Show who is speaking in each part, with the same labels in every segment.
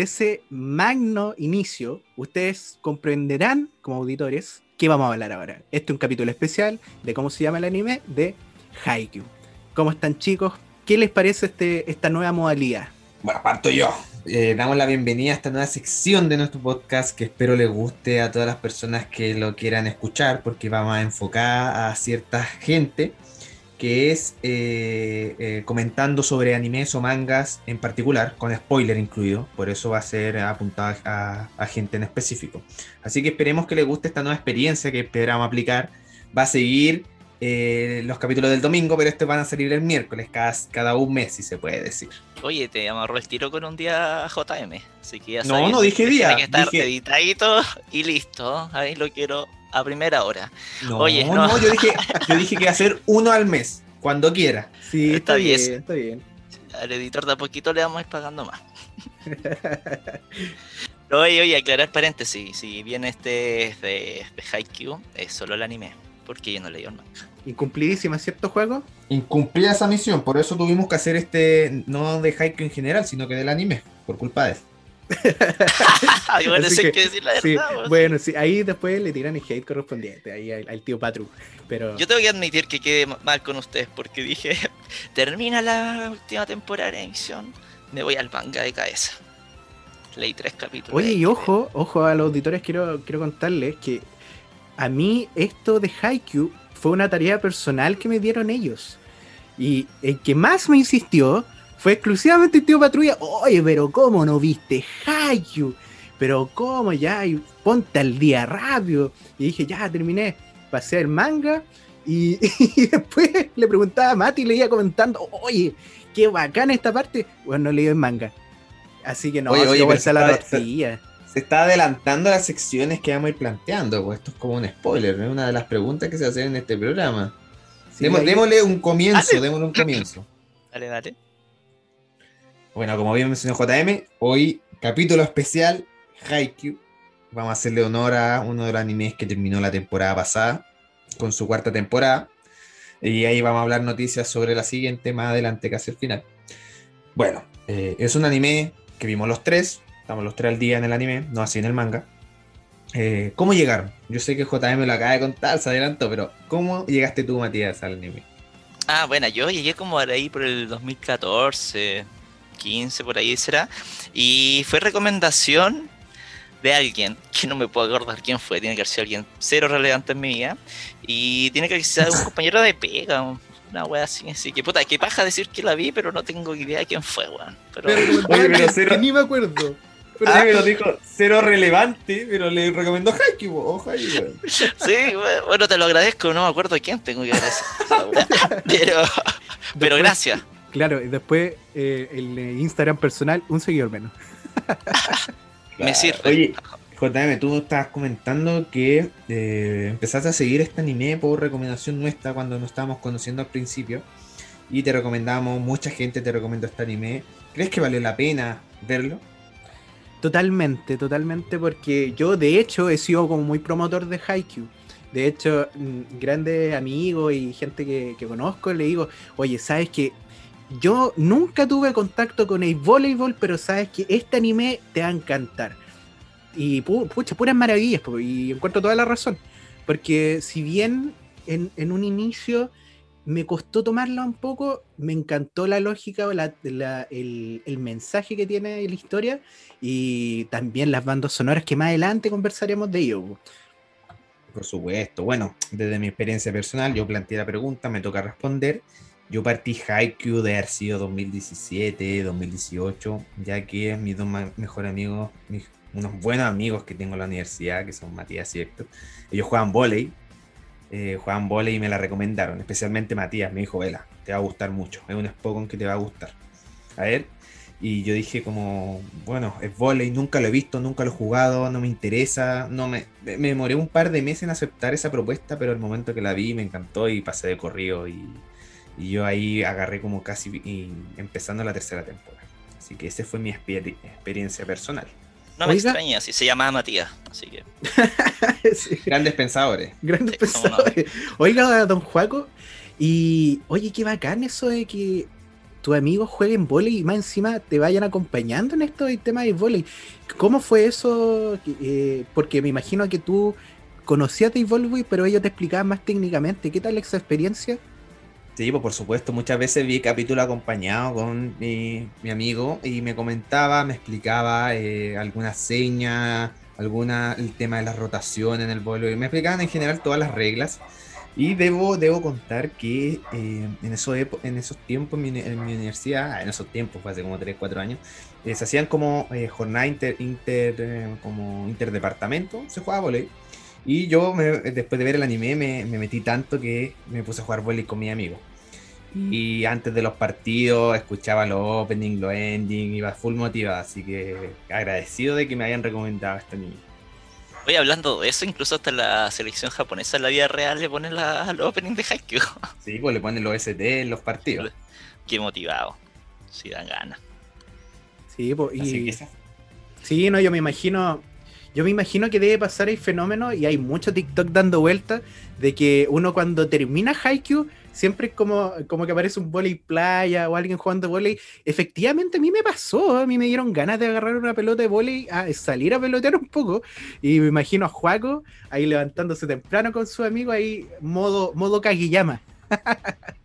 Speaker 1: De ese magno inicio, ustedes comprenderán como auditores qué vamos a hablar ahora. Este es un capítulo especial de cómo se llama el anime de Haikyuu. ¿Cómo están chicos? ¿Qué les parece este, esta nueva modalidad?
Speaker 2: Bueno, parto yo. Eh, damos la bienvenida a esta nueva sección de nuestro podcast que espero les guste a todas las personas que lo quieran escuchar porque vamos a enfocar a cierta gente que es eh, eh, comentando sobre animes o mangas en particular, con spoiler incluido, por eso va a ser apuntado a, gente en específico. Así que esperemos que les guste esta nueva experiencia que esperamos aplicar. Va a seguir eh, los capítulos del domingo, pero estos van a salir el miércoles, cada, cada un mes, si se puede decir.
Speaker 3: Oye, te amarró el tiro con un día JM, así que ya
Speaker 2: No, no dije día.
Speaker 3: Tiene que estar editadito y listo. Ahí lo quiero a primera hora.
Speaker 2: No, Oye, no, yo dije, yo dije que iba a ser uno al mes, cuando quiera.
Speaker 1: Sí, está, bien, está bien.
Speaker 3: Al editor de a poquito le vamos a ir pagando más. oye, oye, aclarar paréntesis, si bien este es de, de Haikyuu, es solo el anime, porque yo no leí el manga.
Speaker 1: Incumplidísima, ¿cierto juego?
Speaker 2: Incumplida esa misión, por eso tuvimos que hacer este, no de Haikyuu en general, sino que del anime, por culpa de eso.
Speaker 3: bueno, que, que decir la
Speaker 1: verdad, sí, bueno, sí, ahí después le tiran el hate correspondiente, ahí al, tío Patru. Pero...
Speaker 3: Yo tengo que admitir que quedé mal con ustedes porque dije, termina la última temporada de emisión, me voy al manga de cabeza. Leí tres capítulos.
Speaker 1: Oye, y ojo, ojo a los auditores, quiero, quiero contarles que a mí esto de Haikyuu fue una tarea personal que me dieron ellos. Y el que más me insistió fue exclusivamente el tío Patrulla. Oye, pero ¿cómo no viste Hayu? Pero ¿cómo ya? Ponte al día rápido. Y dije, ya terminé. Pasé el manga. Y, después le preguntaba a Mati y le iba comentando, oye, qué bacán esta parte. Bueno, no leí el manga. Así que no,
Speaker 2: oye, oye, se, la se, se, está adelantando las secciones que vamos a ir planteando. Pues esto es como un spoiler, ¿no? Una de las preguntas que se hacen en este programa. démosle un comienzo, démosle un comienzo.
Speaker 3: Dale, dale.
Speaker 2: Bueno, como bien mencionó JM, hoy capítulo especial Haikyuu. Vamos a hacerle honor a uno de los animes que terminó la temporada pasada con su cuarta temporada. Y ahí vamos a hablar noticias sobre la siguiente más adelante, casi el final. Bueno, eh, es un anime que vimos los tres. Estamos los tres al día en el anime, no así en el manga. Eh, ¿Cómo llegaron? Yo sé que JM lo acaba de contar, se adelantó, pero ¿cómo llegaste tú, Matías, al anime?
Speaker 3: Ah, bueno, yo llegué como ahí por el 2014, 15 por ahí será. Y fue recomendación de alguien, que no me puedo acordar quién fue, tiene que ser alguien cero relevante en mi vida. Y tiene que ser un compañero de pega, una wea así. Así que puta, qué paja decir que la vi, pero no tengo idea de quién fue, weón.
Speaker 1: Pero, pero, ni me acuerdo.
Speaker 2: Pero ah, lo dijo cero relevante, pero le recomendó ojo ahí,
Speaker 3: Sí, bueno, te lo agradezco, no me acuerdo quién tengo que agradecer. pero, pero gracias.
Speaker 1: Claro, y después eh, el Instagram personal, un seguidor menos.
Speaker 3: Me sirve.
Speaker 2: Oye, JM, tú estabas comentando que eh, empezaste a seguir este anime por recomendación nuestra cuando nos estábamos conociendo al principio. Y te recomendamos, mucha gente te recomendó este anime. ¿Crees que vale la pena verlo?
Speaker 1: Totalmente, totalmente, porque yo de hecho he sido como muy promotor de Haikyuu. De hecho, mm, grandes amigos y gente que, que, conozco le digo, oye, ¿sabes que yo nunca tuve contacto con el voleibol, pero sabes que este anime te va a encantar. Y pucha, puras maravillas, y encuentro toda la razón. Porque si bien en, un inicio me costó tomarla un poco, me encantó la lógica o el, el, mensaje que tiene la historia y también las bandas sonoras que más adelante conversaremos de ello.
Speaker 2: Por supuesto, bueno, desde mi experiencia personal yo planteé la pregunta, me toca responder yo partí Haikyuu de haber sido 2017, 2018, ya que mis dos mejores amigos, unos buenos amigos que tengo en la universidad, que son Matías y Héctor, ellos juegan volei, eh, juegan volei y me la recomendaron, especialmente Matías, me dijo, vela, te va a gustar mucho, es un Spokon que te va a gustar. A ver, y yo dije como, bueno, es volei, nunca lo he visto, nunca lo he jugado, no me interesa, no me, me demoré un par de meses en aceptar esa propuesta, pero el momento que la vi me encantó y pasé de corrido y y yo ahí agarré como casi empezando la tercera temporada. Así que esa fue mi experiencia personal.
Speaker 3: No me extraña, si se llamaba Matías, así que.
Speaker 2: Grandes pensadores.
Speaker 1: Grandes pensadores. Oiga, don Juaco, y oye, qué bacán eso de que tus amigos jueguen volei y más encima te vayan acompañando en estos temas de volei. ¿Cómo fue eso? Eh, porque me imagino que tú conocías de volei, pero ellos te explicaban más técnicamente. ¿Qué tal esa experiencia?
Speaker 2: Sí, pues por supuesto, muchas veces vi capítulo acompañado con mi, amigo y me comentaba, me explicaba eh, algunas señas, alguna, el tema de la rotación en el vuelo y me explicaban en general todas las reglas. Y debo, debo contar que eh, en, eso, en esos tiempos en mi, universidad, ah, en esos tiempos, fue hace como 3, 4 años, eh, se hacían como jornadas inter, inter como interdepartamento, se jugaba volei. Y yo, después de ver el anime, me, me, metí tanto que me puse a jugar volei con mi amigo. Y antes de los partidos escuchaba los openings, los endings, iba full motivado, así que agradecido de que me hayan recomendado este anime.
Speaker 3: Oye, hablando de eso, incluso hasta la selección japonesa en la vida real le ponen la, los openings de Haikyuu.
Speaker 2: Sí, pues le ponen los ST en los partidos.
Speaker 3: Qué motivado, si dan ganas.
Speaker 1: Sí, pues, y... Sí, no, yo me imagino, yo me imagino que debe pasar el fenómeno y hay mucho TikTok dando vueltas de que uno cuando termina Haikyuu siempre es como, como que aparece un volei playa o alguien jugando volei. Efectivamente, a mí me pasó, a mí me dieron ganas de agarrar una pelota de volei, a salir a pelotear un poco, y me imagino a Juaco ahí levantándose temprano con su amigo, ahí modo, modo Kagiyama.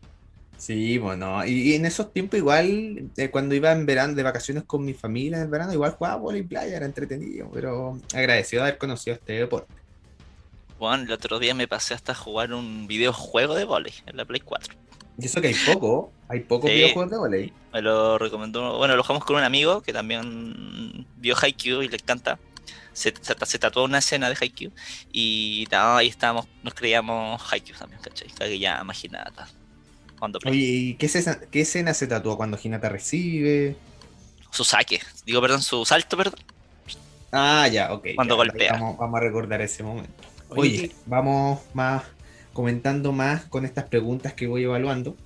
Speaker 2: Sí, bueno, y, en esos tiempos igual, eh, cuando iba en verano de vacaciones con mi familia en el verano, igual jugaba volei playa, era entretenido, pero agradecido de haber conocido este deporte.
Speaker 3: Bueno, el otro día me pasé hasta jugar un videojuego de volei en la Play 4.
Speaker 2: Y eso que hay poco, hay pocos videojuegos de volei.
Speaker 3: Me lo recomendó, bueno, lo jugamos con un amigo que también vio Haikyuu y le encanta. Se, se, tatuó una escena de Haikyuu y ahí estábamos, nos creíamos Haikyuu también, ¿cachai? Que ya imaginada.
Speaker 2: Cuando Oye, ¿y qué, qué escena se tatuó cuando Hinata recibe?
Speaker 3: Su saque, digo, perdón, su salto, perdón.
Speaker 2: Ah, ya, ok.
Speaker 3: Cuando golpea.
Speaker 2: vamos a recordar ese momento. Oye, vamos más comentando más con estas preguntas que voy evaluando.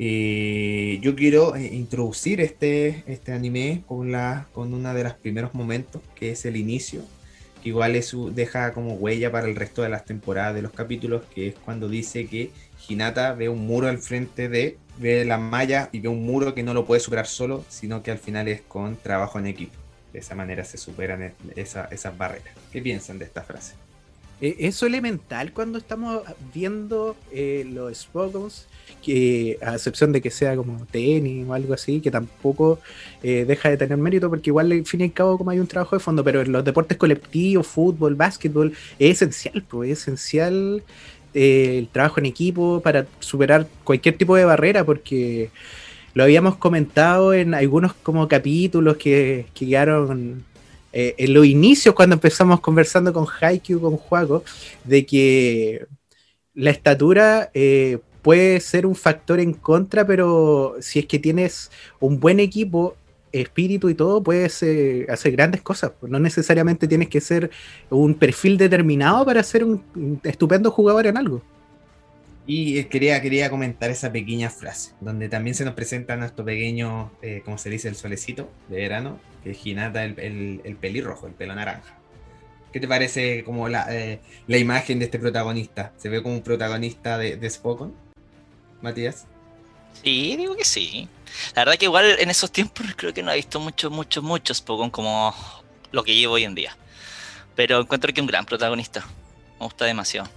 Speaker 2: Eh, yo quiero eh, introducir este, este anime con, la, con uno de los primeros momentos, que es el inicio, que igual es, deja como huella para el resto de las temporadas de los capítulos, que es cuando dice que Hinata ve un muro al frente de, ve la malla y ve un muro que no lo puede superar solo, sino que al final es con trabajo en equipo. De esa manera se superan esas barreras. ¿Qué piensan de esta frase?
Speaker 1: Eh, eso elemental cuando estamos viendo eh, los Spokons, que a excepción de que sea como tenis o algo así, que tampoco eh, deja de tener mérito, porque igual al fin y al cabo como hay un trabajo de fondo, pero en los deportes colectivos, fútbol, básquetbol, es esencial, pues es esencial el trabajo en equipo para superar cualquier tipo de barrera, porque lo habíamos comentado en algunos como capítulos que, que quedaron eh, en los inicios, cuando empezamos conversando con Haikyuu, con Juaco, de que la estatura eh, puede ser un factor en contra, pero si es que tienes un buen equipo, espíritu y todo, puedes eh, hacer grandes cosas. No necesariamente tienes que ser un perfil determinado para ser un estupendo jugador en algo.
Speaker 2: Y quería, quería comentar esa pequeña frase, donde también se nos presenta nuestro pequeño, como se dice, el solecito de verano, que es el, pelirrojo, el pelo naranja. ¿Qué te parece como la, eh, la, imagen de este protagonista? ¿Se ve como un protagonista de, de Spokon, Matías?
Speaker 3: Sí, digo que sí. La verdad que igual en esos tiempos creo que no he visto muchos, muchos, muchos Spokon como lo que llevo hoy en día. Pero encuentro que es un gran protagonista. Me gusta demasiado.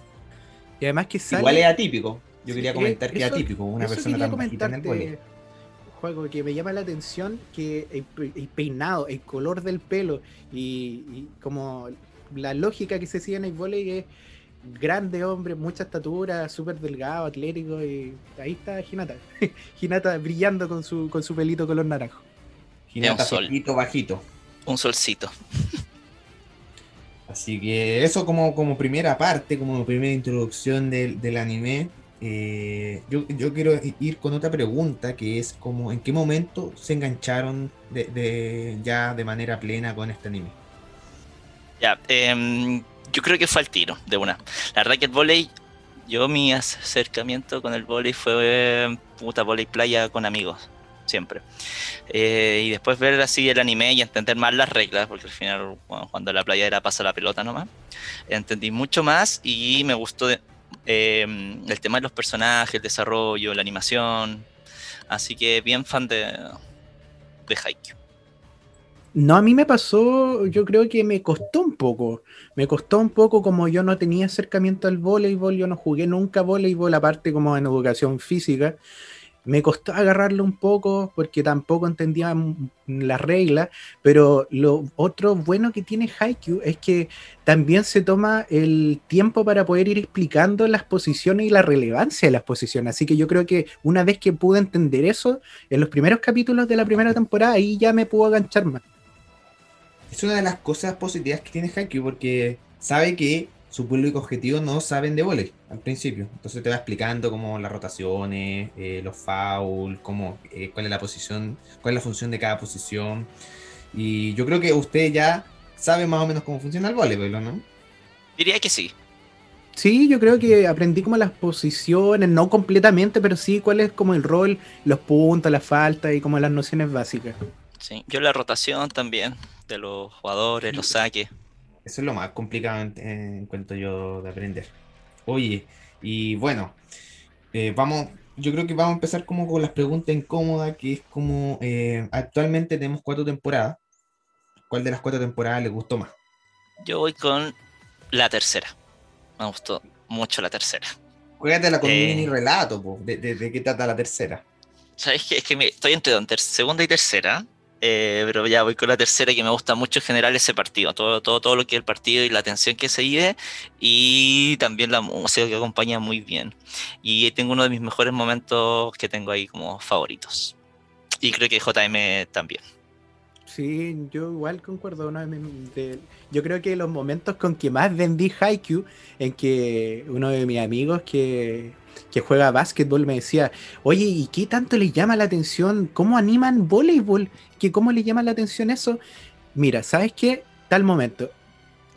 Speaker 1: Y además que
Speaker 2: Igual es atípico. Yo quería comentar que es atípico, una persona tan bajita en el
Speaker 1: juego que me llama la atención que el, peinado, el color del pelo y, como la lógica que se sigue en el volei es grande hombre, mucha estatura, súper delgado, atlético y ahí está Hinata. Hinata brillando con su, con su pelito color naranjo.
Speaker 2: Hinata solito, bajito.
Speaker 3: Un solcito.
Speaker 2: Así que eso como, como primera parte, como primera introducción del, del anime. Eh, yo, quiero ir con otra pregunta que es como en qué momento se engancharon de, ya de manera plena con este anime.
Speaker 3: Ya, em, yo creo que fue al tiro de una. La el volei, yo mi acercamiento con el volei fue puta volei playa con amigos, siempre. Eh, y después ver así el anime y entender más las reglas, porque al final cuando la playa era pasa la pelota nomás, entendí mucho más y me gustó Em, el tema de los personajes, el desarrollo, la animación. Así que bien fan de, de Haikyuu.
Speaker 1: No, a mí me pasó, yo creo que me costó un poco. Me costó un poco como yo no tenía acercamiento al voleibol, yo no jugué nunca voleibol, aparte como en educación física. Me costó agarrarlo un poco porque tampoco entendía las reglas, pero lo otro bueno que tiene Haikyuu es que también se toma el tiempo para poder ir explicando las posiciones y la relevancia de las posiciones. Así que yo creo que una vez que pude entender eso, en los primeros capítulos de la primera temporada, ahí ya me pudo aganchar más
Speaker 2: es una de las cosas positivas que tiene Haikyuu porque sabe que su público objetivo no saben de volei al principio. Entonces te va explicando cómo las rotaciones, eh, los fouls, cómo, eh, cuál es la posición, cuál es la función de cada posición. Y yo creo que usted ya sabe más o menos cómo funciona el voleibol, ¿no?
Speaker 3: Diría que sí.
Speaker 1: Sí, yo creo que aprendí como las posiciones, no completamente, pero sí cuál es como el rol, los puntos, la falta y como las nociones básicas.
Speaker 3: Sí, yo la rotación también de los jugadores, los saques.
Speaker 2: Eso es lo más complicado en, en cuanto yo de aprender. Oye, y bueno, eh, vamos, yo creo que vamos a empezar como con las preguntas incómodas, que es como eh, actualmente tenemos cuatro temporadas. ¿Cuál de las cuatro temporadas le gustó más?
Speaker 3: Yo voy con la tercera. Me gustó mucho la tercera.
Speaker 2: Cuídate con eh, un mini relato, de, de, qué trata la tercera.
Speaker 3: ¿Sabes qué? Es que me, estoy entre segunda y tercera. Eh, pero ya voy con la tercera que me gusta mucho en general ese partido, todo, todo, todo lo que es el partido y la atención que se vive y también la música que acompaña muy bien. Y tengo uno de mis mejores momentos que tengo ahí como favoritos. Y creo que JM también.
Speaker 1: Sí, yo igual concuerdo. yo creo que los momentos con que más vendí Haikyuu, en que uno de mis amigos que que juega básquetbol me decía, oye, ¿y qué tanto le llama la atención? ¿Cómo animan voleibol? ¿Que ¿Cómo le llama la atención eso? Mira, ¿sabes qué? Tal momento.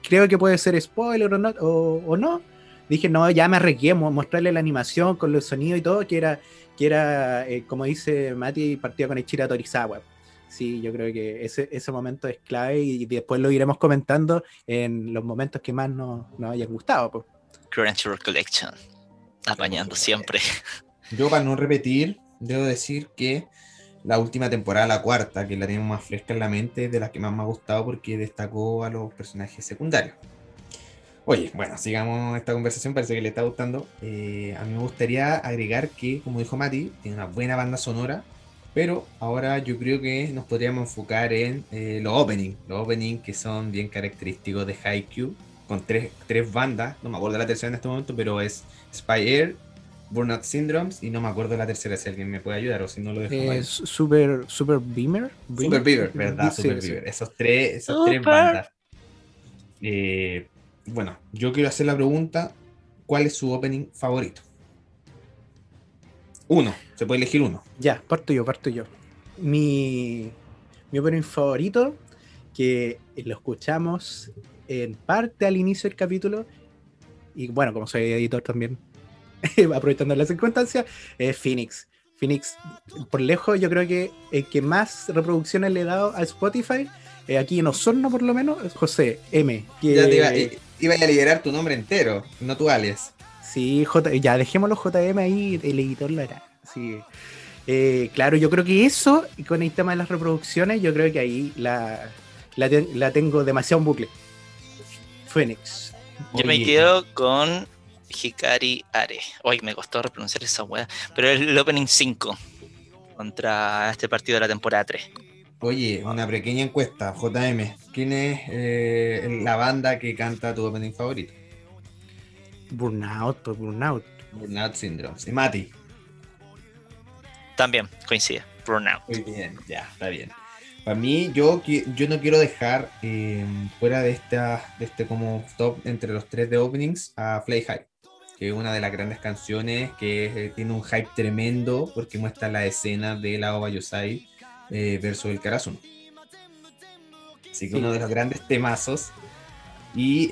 Speaker 1: Creo que puede ser spoiler o no. O, no. Dije, no, ya me arriesgué, mostrarle la animación con los sonidos y todo, que era, eh, como dice Mati, partido con Ichira Torizawa. Sí, yo creo que ese, ese momento es clave y después lo iremos comentando en los momentos que más nos, nos gustado. Pues.
Speaker 3: Collection apañando siempre.
Speaker 2: Yo para no repetir, debo decir que la última temporada, la cuarta, que la tengo más fresca en la mente, es de las que más me ha gustado porque destacó a los personajes secundarios. Oye, bueno, sigamos esta conversación, parece que le está gustando. Eh, a mí me gustaría agregar que, como dijo Mati, tiene una buena banda sonora, pero ahora yo creo que nos podríamos enfocar en eh, los openings, los openings que son bien característicos de Haikyuu, con tres, tres bandas, no me acuerdo de la tercera en este momento, pero es Spy Air, Burnout Syndromes y no me acuerdo la tercera si alguien me puede ayudar o si no lo dejo
Speaker 1: Es Super, Super Beamer.
Speaker 2: Super Beamer, ¿verdad? Super Beamer. Esos tres, esas tres bandas. Eh, bueno, yo quiero hacer la pregunta: ¿cuál es su opening favorito? Uno, se puede elegir uno.
Speaker 1: Ya, parto yo, parto yo. Mi, mi opening favorito, que lo escuchamos en parte al inicio del capítulo, y bueno, como soy editor también, aprovechando las circunstancias, es Phoenix. Phoenix, por lejos, yo creo que el que más reproducciones le he dado a Spotify, eh, aquí en Osorno por lo menos, es José M.
Speaker 2: Ya te iba, a liberar tu nombre entero, no tu alias.
Speaker 1: Sí, J, ya dejémoslo JM ahí, el editor lo hará. Sí. Eh, claro, yo creo que eso, con el tema de las reproducciones, yo creo que ahí la, la tengo demasiado en bucle. Phoenix.
Speaker 3: Yo me quedo con Hikari Are. Hoy me costó repronunciar esa weá. Pero es el opening 5 contra este partido de la temporada 3.
Speaker 2: Oye, una pequeña encuesta, JM. ¿Quién es eh, la banda que canta tu opening favorito?
Speaker 1: Burnout, pues Burnout.
Speaker 2: Burnout Syndrome. ¿Y Mati?
Speaker 3: También coincide. Burnout.
Speaker 2: Muy bien, ya, está bien. Para mí, yo, yo no quiero dejar eh, fuera de, esta, de este como top entre los tres de openings a Fly High, que es una de las grandes canciones que eh, tiene un hype tremendo porque muestra la escena de la Oba Yosai eh, versus el Karasuno. Así que uno de los grandes temazos. Y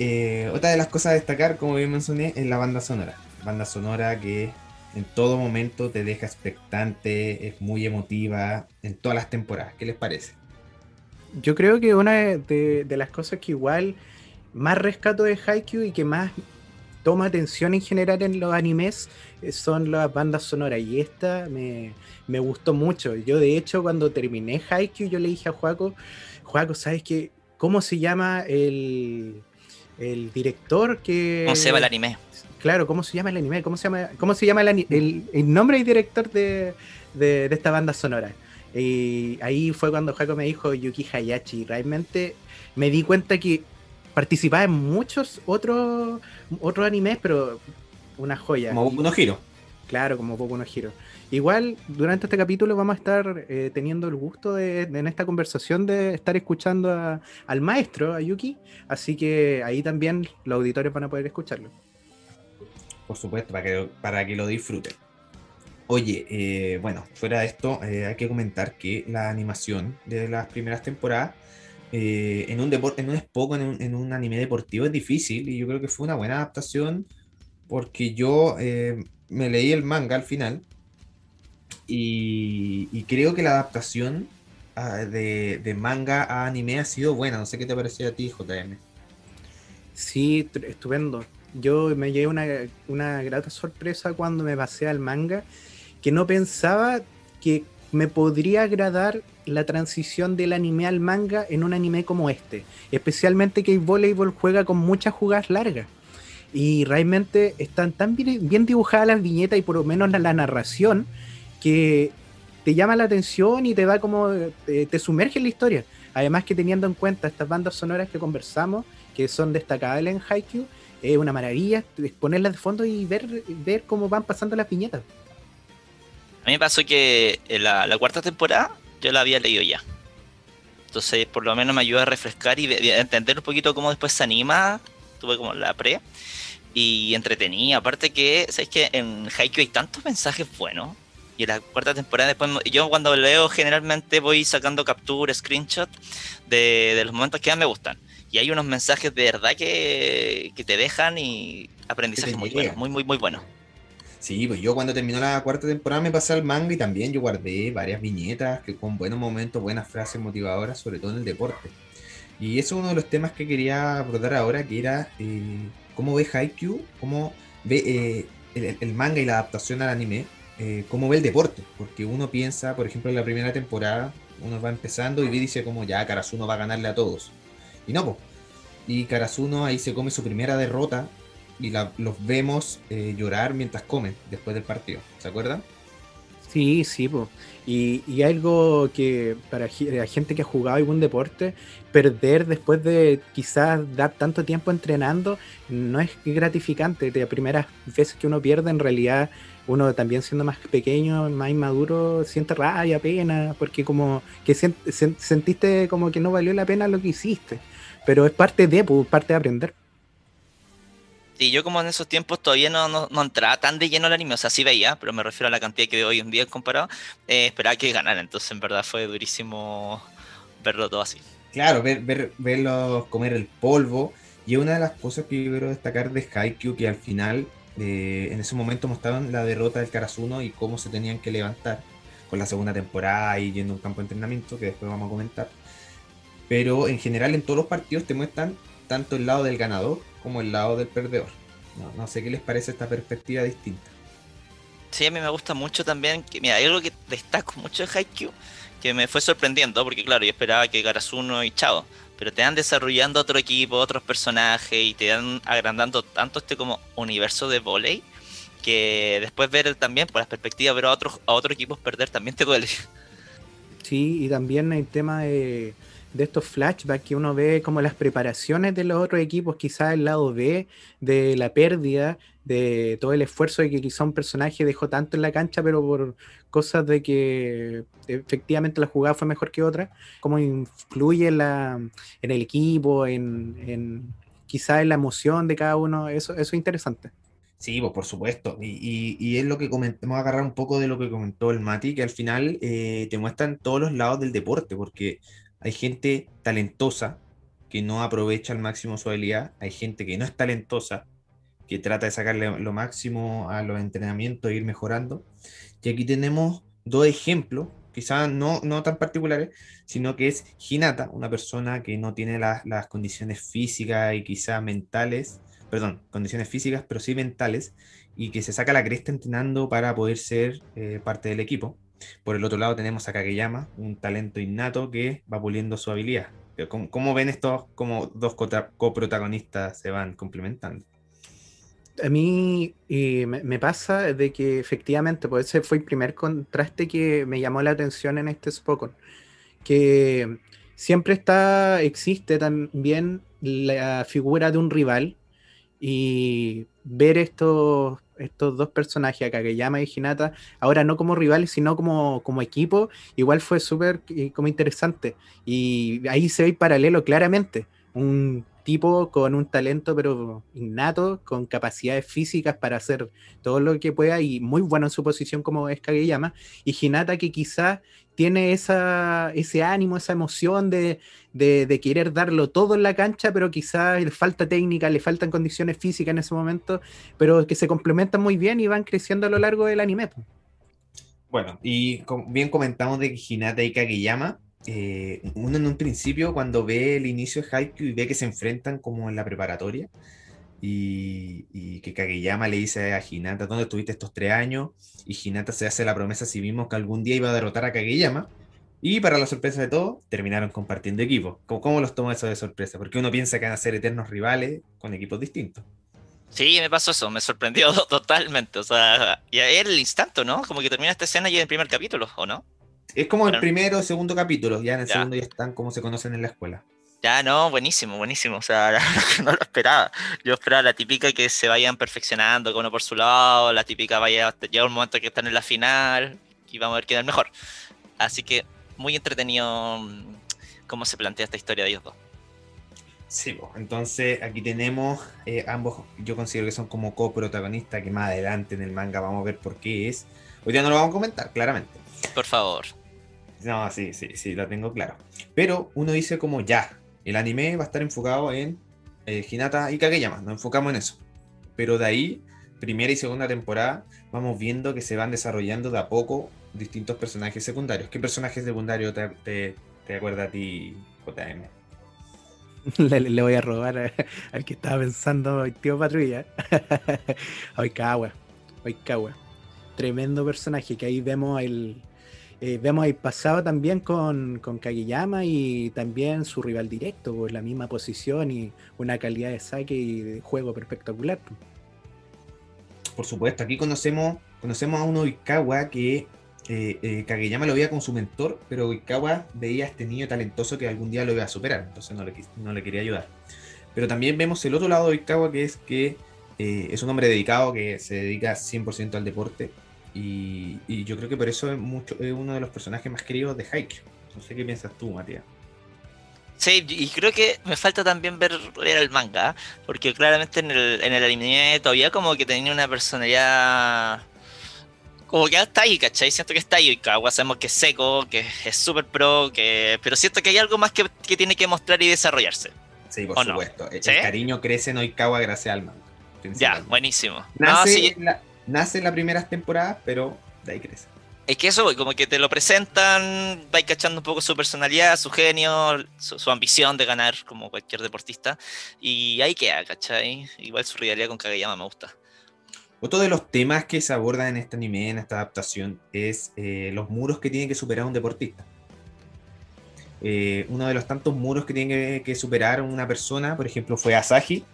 Speaker 2: otra de las cosas a destacar, como bien mencioné, es la banda sonora. Banda sonora que en todo momento te deja expectante, es muy emotiva en todas las temporadas. ¿Qué les parece?
Speaker 1: Yo creo que una de, las cosas que igual más rescato de Haikyuu y que más toma atención en general en los animes eh, son las bandas sonoras y esta me, me gustó mucho. Yo de hecho cuando terminé Haikyuu yo le dije a Juaco, Juaco, ¿sabes qué? ¿Cómo se llama el, el director que...
Speaker 3: ¿Cómo se llama el anime?
Speaker 1: Claro, ¿cómo se llama el anime? ¿Cómo se llama, cómo se llama el, el, nombre y director de, de, de esta banda sonora? Y ahí fue cuando Jaco me dijo Yuki Hayashi. Realmente me di cuenta que participaba en muchos otros otros animes, pero una joya.
Speaker 2: Como Boku no Hiro.
Speaker 1: Claro, como Boku no. Igual, durante este capítulo vamos a estar eh, teniendo el gusto de, en esta conversación de estar escuchando al maestro, a Yuki. Así que ahí también los auditores van a poder escucharlo.
Speaker 2: Por supuesto, para que, para que lo disfruten. Oye, eh, bueno, fuera de esto, eh, hay que comentar que la animación de las primeras temporadas eh, en un deporte, en un Spock, en un, anime deportivo es difícil y yo creo que fue una buena adaptación porque yo me leí el manga al final y, creo que la adaptación ah, de, de, manga a anime ha sido buena. No sé qué te pareció a ti, JM.
Speaker 1: Sí, estupendo. Yo me llevé una, una grata sorpresa cuando me pasé al manga que no pensaba que me podría agradar la transición del anime al manga en un anime como este. Especialmente que el voleibol juega con muchas jugadas largas. Y realmente están tan bien, dibujadas las viñetas y por lo menos la, narración que te llama la atención y te da como. Te, te, sumerge en la historia. Además que teniendo en cuenta estas bandas sonoras que conversamos, que son destacables en Haikyuu, es una maravilla ponerlas de fondo y ver, ver cómo van pasando las viñetas.
Speaker 3: A mí me pasó que la, la cuarta temporada yo la había leído ya. Entonces, por lo menos me ayuda a refrescar y a entender un poquito cómo después se anima. Tuve como la pre. Y entretenía. Aparte que, ¿sabes que En Haikyuu hay tantos mensajes buenos. Y en la cuarta temporada, después, yo cuando leo, generalmente voy sacando capturas, screenshot de, de, los momentos que más me gustan. Y hay unos mensajes de verdad que, que te dejan y aprendizaje muy bueno, muy, muy, muy bueno.
Speaker 2: Sí, pues yo cuando terminó la cuarta temporada me pasé al manga y también yo guardé varias viñetas que con buenos momentos, buenas frases motivadoras, sobre todo en el deporte. Y eso es uno de los temas que quería abordar ahora, que era eh, cómo ve Haikyuu, cómo ve eh, el, manga y la adaptación al anime, eh, cómo ve el deporte. Porque uno piensa, por ejemplo, en la primera temporada, uno va empezando y dice como ya Karasuno va a ganarle a todos. Y no, pues. Y Karasuno ahí se come su primera derrota y los vemos eh, llorar mientras comen después del partido. ¿Se acuerdan?
Speaker 1: Sí, sí. Y, y, algo que para la gente que ha jugado algún deporte, perder después de quizás dar tanto tiempo entrenando no es gratificante. De primeras veces que uno pierde, en realidad uno también siendo más pequeño, más inmaduro, siente rabia, pena, porque como que sentiste como que no valió la pena lo que hiciste. Pero es parte de, parte de aprender.
Speaker 3: Y yo como en esos tiempos todavía no, no, entraba tan de lleno el anime, o sea, sí veía, pero me refiero a la cantidad que veo hoy en día comparado, eh, esperaba que ganara, entonces en verdad fue durísimo verlo todo así.
Speaker 2: Claro, ver, ver, verlos comer el polvo, y una de las cosas que yo quiero destacar de Haikyuu, que al final, eh, en ese momento mostraban la derrota del Karasuno y cómo se tenían que levantar con la segunda temporada y yendo a un campo de entrenamiento, que después vamos a comentar. Pero en general en todos los partidos te muestran tanto el lado del ganador como el lado del perdedor. No, sé qué les parece esta perspectiva distinta.
Speaker 3: Sí, a mí me gusta mucho también, que mira, hay algo que destaco mucho de Haikyuu, que me fue sorprendiendo, porque claro, yo esperaba que Garasuno y Chao, pero te dan desarrollando otro equipo, otros personajes, y te dan agrandando tanto este como universo de volei, que después ver también por las perspectivas, ver a otros, a otros equipos perder también te duele.
Speaker 1: Sí, y también el tema de de estos flashbacks que uno ve como las preparaciones de los otros equipos, quizás el lado B de la pérdida, de todo el esfuerzo de que quizá un personaje dejó tanto en la cancha, pero por cosas de que efectivamente la jugada fue mejor que otra, cómo influye la, en el equipo, en, en quizás en la emoción de cada uno, eso, eso es interesante.
Speaker 2: Sí, pues por supuesto. Y, y, es lo que comentamos, agarrar un poco de lo que comentó el Mati, que al final eh, te muestran todos los lados del deporte, porque hay gente talentosa que no aprovecha al máximo su habilidad, hay gente que no es talentosa, que trata de sacarle lo máximo a los entrenamientos e ir mejorando. Y aquí tenemos dos ejemplos, quizás no, no tan particulares, sino que es Hinata, una persona que no tiene las condiciones físicas y quizás mentales perdón, condiciones físicas, pero sí mentales, y que se saca la cresta entrenando para poder ser eh, parte del equipo. Por el otro lado tenemos a Kageyama, un talento innato que va puliendo su habilidad. ¿Cómo, ven estos como dos coprotagonistas se van complementando?
Speaker 1: A mí me, pasa de que efectivamente, pues ese fue el primer contraste que me llamó la atención en este Spokon. Que siempre está, existe también la figura de un rival y ver estos, estos dos personajes, Kageyama y Hinata, ahora no como rivales, sino como, como equipo, igual fue súper eh, como interesante. Y ahí se ve paralelo claramente. Un tipo con un talento pero innato, con capacidades físicas para hacer todo lo que pueda y muy bueno en su posición como es Kageyama, y Hinata que quizás tiene esa, ese ánimo, esa emoción de, de, querer darlo todo en la cancha, pero quizás le falta técnica, le faltan condiciones físicas en ese momento, pero que se complementan muy bien y van creciendo a lo largo del anime.
Speaker 2: Bueno, y bien comentamos de Hinata y Kageyama, eh, uno en un principio cuando ve el inicio de Haikyuu y ve que se enfrentan como en la preparatoria y, que Kageyama le dice a Hinata, ¿dónde estuviste estos tres años? Y Hinata se hace la promesa si vimos que algún día iba a derrotar a Kageyama. Y para la sorpresa de todos, terminaron compartiendo equipos. ¿Cómo, ¿Cómo, los tomó eso de sorpresa? Porque uno piensa que van a ser eternos rivales con equipos distintos.
Speaker 3: Sí, me pasó eso, me sorprendió totalmente. O sea, ya era el instante, ¿no? Como que termina esta escena y en el primer capítulo, ¿o no?
Speaker 2: Es como el primero o segundo capítulo, ya en el segundo ya están como se conocen en la escuela.
Speaker 3: Ya, no, buenísimo, buenísimo. O sea, no lo esperaba. Yo esperaba la típica que se vayan perfeccionando, uno por su lado, la típica vaya, llega un momento que están en la final y vamos a ver quién es el mejor. Así que muy entretenido mm, cómo se plantea esta historia de ellos dos.
Speaker 2: Sí, entonces aquí tenemos eh, ambos, yo considero que son como coprotagonistas, que más adelante en el manga vamos a ver por qué es. Hoy día no lo vamos a comentar, claramente.
Speaker 3: Por favor.
Speaker 2: No, sí, sí, sí, lo tengo claro. Pero uno dice como ya, el anime va a estar enfocado en eh, Hinata y Kageyama, nos enfocamos en eso. Pero de ahí, primera y segunda temporada, vamos viendo que se van desarrollando de a poco distintos personajes secundarios. ¿Qué personaje secundario te, te, a ti, JM?
Speaker 1: Le, voy a robar al que estaba pensando, tío Patrulla. Oikawa. Oikawa. Tremendo personaje que ahí vemos el, eh, vemos ahí pasado también con, con Kageyama y también su rival directo, por la misma posición y una calidad de saque y de juego espectacular.
Speaker 2: Por supuesto, aquí conocemos, conocemos a un Oikawa que eh, eh, Kageyama lo veía con su mentor, pero Oikawa veía a este niño talentoso que algún día lo iba a superar, entonces no le, no le quería ayudar. Pero también vemos el otro lado de Oikawa, que es que es un hombre dedicado que se dedica 100% al deporte y, yo creo que por eso es, mucho, es uno de los personajes más queridos de Haikyuu. No sé qué piensas tú, Matías.
Speaker 3: Sí, y creo que me falta también ver el manga, porque claramente en el, en el anime todavía como que tenía una personalidad como que está ahí, ¿cachai? Siento que está ahí, Kawa sabemos que es seco, que es súper pro, que... pero siento que hay algo más que, que tiene que mostrar y desarrollarse.
Speaker 2: Sí, por supuesto. El, cariño crece en Oikawa gracias al manga.
Speaker 3: Ya, buenísimo.
Speaker 2: Nace, nace en las primeras temporadas, pero de ahí crece.
Speaker 3: Es que eso, como que te lo presentan, vais cachando un poco su personalidad, su genio, su, ambición de ganar como cualquier deportista. Y ahí queda, ¿cachai? Igual su rivalidad con Kageyama me gusta.
Speaker 2: Otro de los temas que se abordan en este anime, en esta adaptación, es eh, los muros que tiene que superar un deportista. Eh, uno de los tantos muros que tiene que superar una persona, por ejemplo, fue Asahi,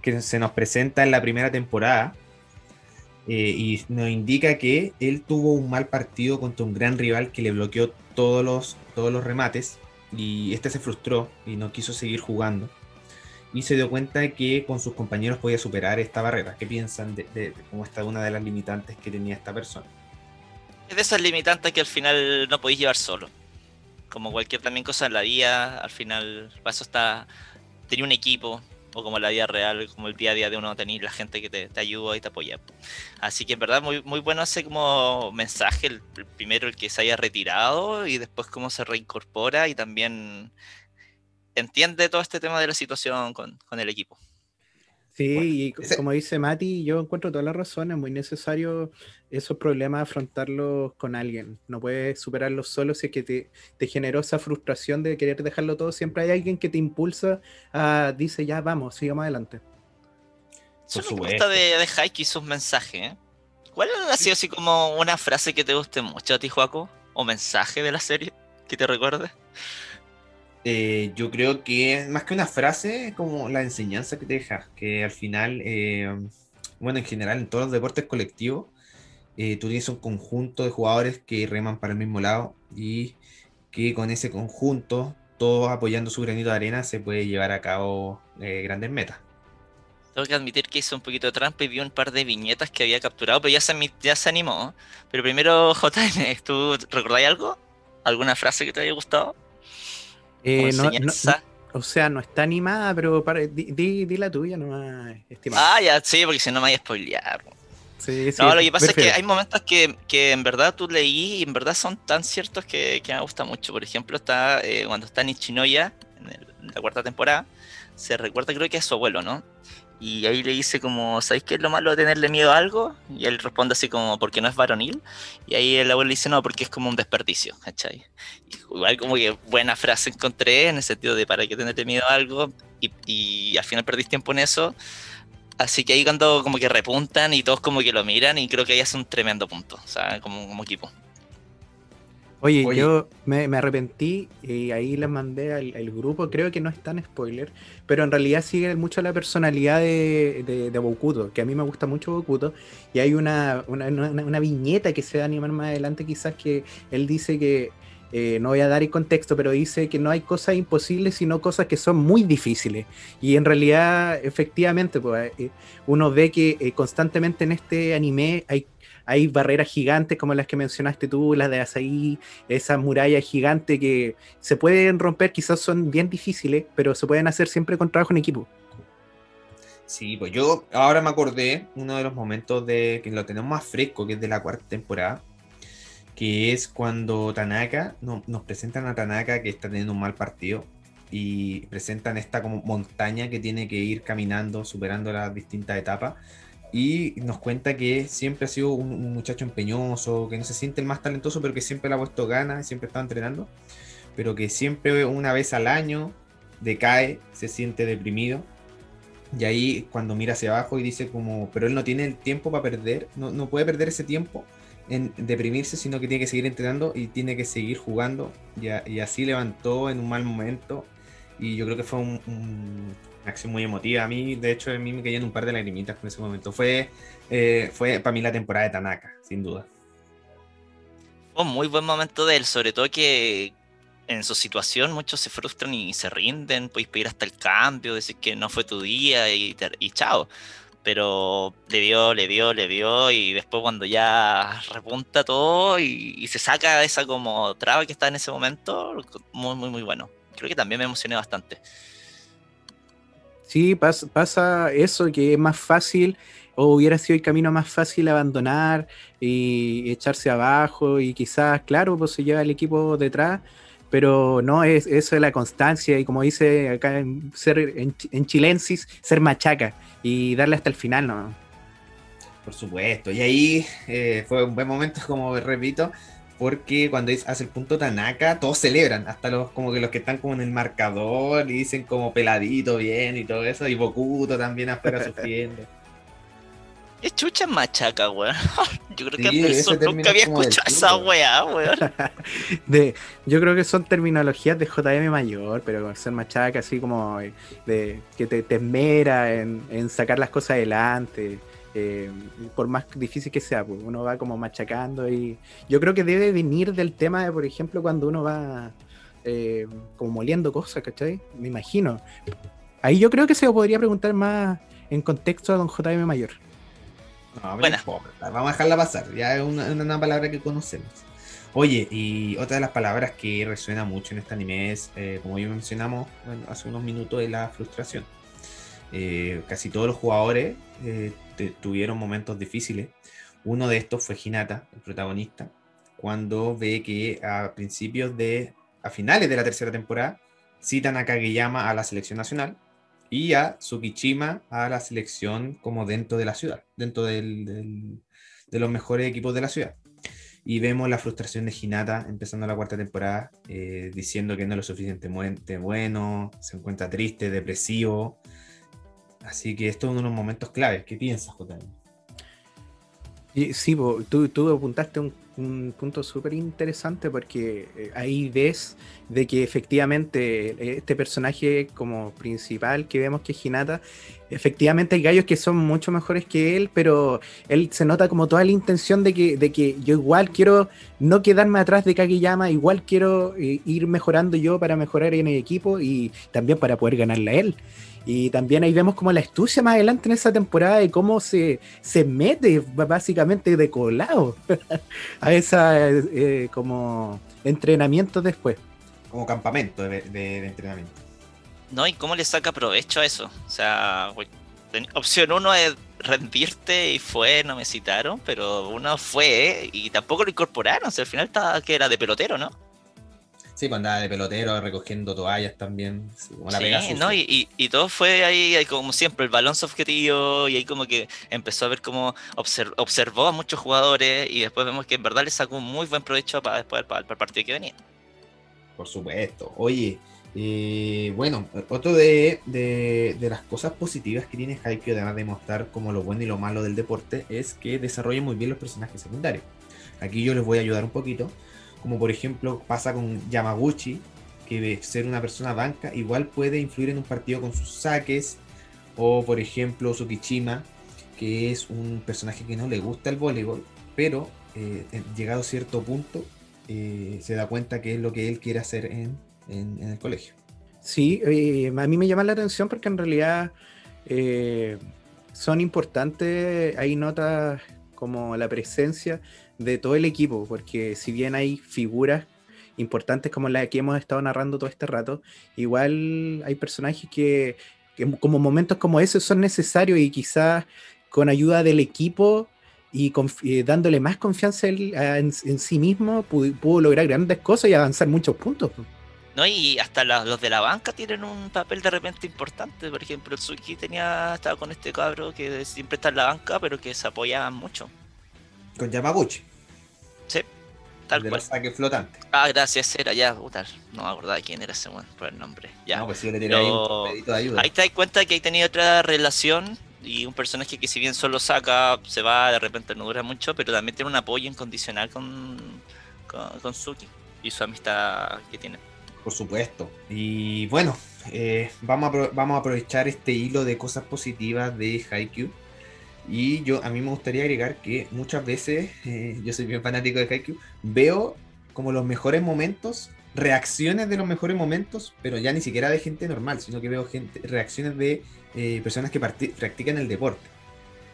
Speaker 2: que se nos presenta en la primera temporada, eh, y nos indica que él tuvo un mal partido contra un gran rival que le bloqueó todos los, todos los remates y este se frustró y no quiso seguir jugando y se dio cuenta que con sus compañeros podía superar esta barrera. ¿Qué piensan de, cómo está una de las limitantes que tenía esta persona?
Speaker 3: Es de esas limitantes que al final no podéis llevar solo. Como cualquier también cosa en la vida, al final, para eso está, tenía un equipo, o como la vida real, como el día a día de uno tener la gente que te, ayuda y te apoya. Así que en verdad muy, muy bueno ese como mensaje, el, primero el que se haya retirado y después cómo se reincorpora y también entiende todo este tema de la situación con, con el equipo.
Speaker 1: Sí, y como dice Mati, yo encuentro toda la razón, es muy necesario esos problemas afrontarlos con alguien. No puedes superarlos solo si es que te, te, generó esa frustración de querer dejarlo todo. Siempre hay alguien que te impulsa a, dice, ya vamos, sigamos adelante.
Speaker 3: Eso
Speaker 2: Por
Speaker 3: me gusta de, de Haikyuu y sus mensajes. ¿eh? ¿Cuál ha sido así como una frase que te guste mucho a ti, Joaco? ¿O mensaje de la serie que te recuerde?
Speaker 2: Eh, yo creo que más que una frase, es como la enseñanza que te deja, que al final, eh, bueno, en general en todos los deportes colectivos, eh, tú tienes un conjunto de jugadores que reman para el mismo lado y que con ese conjunto, todos apoyando su granito de arena, se puede llevar a cabo grandes metas.
Speaker 3: Tengo que admitir que hice un poquito de trampa y vi un par de viñetas que había capturado, pero ya se, ya se animó. Pero primero, JN, ¿tú recordáis algo? ¿Alguna frase que te haya gustado?
Speaker 1: Eh, no- no- o sea, no está animada, pero para- di, di- di la tuya nomás, estimado.
Speaker 3: Ah, ya, sí, porque si no me voy a spoilear.
Speaker 1: Sí, sí,
Speaker 3: No, lo que pasa es que hay momentos que, que en verdad tú leí y en verdad son tan ciertos que, que me gusta mucho. Por ejemplo, está eh, cuando está Nichinoya en, el- en la cuarta temporada, se recuerda creo que a su abuelo, ¿no? Y ahí le dice como, ¿sabéis qué es lo malo de tenerle miedo a algo? Y él responde así como, porque no es varonil. Y ahí el abuelo le dice, no, porque es como un desperdicio, ¿cachai? Igual como que buena frase encontré en el sentido de para qué tenerle miedo a algo y, y al final perdís tiempo en eso. Así que ahí cuando como que repuntan y todos como que lo miran y creo que ahí hace un tremendo punto, o sea, como, como equipo.
Speaker 1: Oye,
Speaker 2: Oye.
Speaker 1: yo me, me arrepentí y ahí les mandé al, al grupo, creo que no es tan spoiler, pero en realidad sigue mucho la personalidad de, de, de Bokuto, que a mí me gusta mucho Bokuto, y hay una, una, una- una viñeta que se va a animar más adelante quizás que él dice que, eh, no voy a dar el contexto, pero dice que no hay cosas imposibles, sino cosas que son muy difíciles. Y en realidad, efectivamente, pues, eh, uno ve que eh, constantemente en este anime hay hay barreras gigantes como las que mencionaste tú, las de Asaí, esa muralla gigante que se pueden romper, quizás son bien difíciles, pero se pueden hacer siempre con trabajo en equipo.
Speaker 2: Sí, pues yo ahora me acordé uno de los momentos de que lo tenemos más fresco, que es de la cuarta temporada, que es cuando Tanaka, no- nos presentan a Tanaka que está teniendo un mal partido y presentan esta como montaña que tiene que ir caminando, superando las distintas etapas y nos cuenta que siempre ha sido un, muchacho empeñoso, que no se siente el más talentoso, pero que siempre le ha puesto ganas, siempre está entrenando, pero que siempre una vez al año decae, se siente deprimido y ahí cuando mira hacia abajo y dice como, pero él no tiene el tiempo para perder, no, no puede perder ese tiempo en deprimirse, sino que tiene que seguir entrenando y tiene que seguir jugando. Y, así levantó en un mal momento. Y yo creo que fue un- una acción muy emotiva. A mí, de hecho, a mí me caían un par de lagrimitas con ese momento. Fue, eh, fue para mí la temporada de Tanaka, sin duda.
Speaker 3: Fue un muy buen momento de él, sobre todo que en su situación muchos se frustran y se rinden, podéis pedir hasta el cambio, decir que no fue tu día y, y chao. Pero le dio, le dio, le dio y después cuando ya repunta todo y, y se saca esa como traba que está en ese momento, muy, muy, muy bueno. Creo que también me emocioné bastante.
Speaker 1: Sí, pas- pasa eso, que es más fácil, o hubiera sido el camino más fácil abandonar y echarse abajo, y quizás, claro, pues se lleva el equipo detrás, pero no, es eso de la constancia, y como dice acá en, ser, en, en chilensis, ser machaca, y darle hasta el final, ¿no?
Speaker 2: Por supuesto. Y ahí eh, fue un buen momento, como repito, porque cuando es- hace el punto Tanaka, todos celebran, hasta los como que los que están como en el marcador y dicen como peladito bien y todo eso, y Bokuto también afuera sufriendo.
Speaker 3: ¿Qué chucha es machaca, weón? Yo creo que
Speaker 2: Sí, ese término
Speaker 3: nunca había
Speaker 2: es
Speaker 3: escuchado esa weá, weón.
Speaker 1: De, yo creo que son terminologías de JM mayor, pero ser machaca así como eh, de que te, te esmera en, en sacar las cosas adelante, eh, por más difícil que sea, pues uno va como machacando y yo creo que debe venir del tema de, por ejemplo, cuando uno va eh, como moliendo cosas, ¿cachai? Me imagino. Ahí yo creo que se lo podría preguntar más en contexto a don JM mayor.
Speaker 2: No, pero
Speaker 3: Buena.
Speaker 2: no importa, Vamos a dejarla pasar, ya es una, una palabra que conocemos. Oye, y otra de las palabras que resuena mucho en este anime es, eh, como ya mencionamos bueno, hace unos minutos, es la frustración. Eh, casi todos los jugadores eh, tuvieron momentos difíciles. Uno de estos fue Hinata, el protagonista, cuando ve que a principios de, a finales de la tercera temporada, citan a Kageyama a la selección nacional y a Tsukishima a la selección como dentro de la ciudad, dentro del- del- de los mejores equipos de la ciudad. Y vemos la frustración de Hinata empezando la cuarta temporada, eh, diciendo que no es lo suficientemente bueno, se encuentra triste, depresivo. Así que esto es uno de los momentos claves. ¿Qué piensas, JM?
Speaker 1: Sí, tú, tú apuntaste un, un punto súper interesante porque eh, ahí ves de que efectivamente eh, este personaje como principal que vemos que es Hinata, efectivamente hay gallos que son mucho mejores que él, pero él se nota como toda la intención de que, de que yo igual quiero no quedarme atrás de Kageyama, igual quiero eh, ir mejorando yo para mejorar en el equipo y también para poder ganarle a él. Y también ahí vemos como la astucia más adelante en esa temporada de cómo se, se mete básicamente de colado a esa eh, como entrenamiento después.
Speaker 2: Como campamento de, entrenamiento.
Speaker 3: No, y cómo le saca provecho a eso. O sea, opción uno es rendirte y fue, no me citaron, pero uno fue y tampoco lo incorporaron. O sea, al final estaba que era de pelotero, ¿no?
Speaker 2: Sí, pues andaba de pelotero, recogiendo toallas también. Sí,
Speaker 3: ¿no? Y, y, todo fue ahí, como siempre, el balance objetivo, y ahí como que empezó a ver cómo observó a muchos jugadores, y después vemos que en verdad le sacó un muy buen provecho para después para, el partido que venía.
Speaker 2: Por supuesto. Oye, eh, bueno, otro de, de, las cosas positivas que tiene Haikyuu, además de mostrar como lo bueno y lo malo del deporte, es que desarrolla muy bien los personajes secundarios. Aquí yo les voy a ayudar un poquito como por ejemplo pasa con Yamaguchi, que de ser una persona banca igual puede influir en un partido con sus saques, o por ejemplo Tsukishima, que es un personaje que no le gusta el voleibol, pero eh, llegado a cierto punto eh, se da cuenta que es lo que él quiere hacer en, el colegio.
Speaker 1: Sí, eh, a mí me llama la atención porque en realidad son importantes, hay notas como la presencia de todo el equipo, porque si bien hay figuras importantes como la que hemos estado narrando todo este rato, igual hay personajes que, como momentos como esos son necesarios y quizás con ayuda del equipo y eh, dándole más confianza en, sí mismo pudo, lograr grandes cosas y avanzar muchos puntos.
Speaker 3: No, y hasta los de la banca tienen un papel de repente importante. Por ejemplo, el Suki tenía, estaba con este cabro que siempre está en la banca, pero que se apoyaban mucho.
Speaker 2: Con Yamaguchi.
Speaker 3: Sí, tal
Speaker 2: de
Speaker 3: cual.
Speaker 2: Los saques flotantes.
Speaker 3: Ah, gracias, era ya, puta, no me acordaba quién era ese por el nombre. Ya.
Speaker 2: No, pues sí, le tiene ahí un pedito de ayuda.
Speaker 3: Ahí te das cuenta que ahí tenía otra relación y un personaje que si bien solo saca, se va, de repente no dura mucho, pero también tiene un apoyo incondicional con, con, Suki y su amistad que tiene.
Speaker 2: Por supuesto. Y bueno, eh, vamos, a, vamos a aprovechar este hilo de cosas positivas de Haikyuu y yo, a mí me gustaría agregar que muchas veces, eh, yo soy bien fanático de Haikyuu, veo como los mejores momentos, reacciones de los mejores momentos, pero ya ni siquiera de gente normal, sino que veo reacciones de eh, personas que practican el deporte.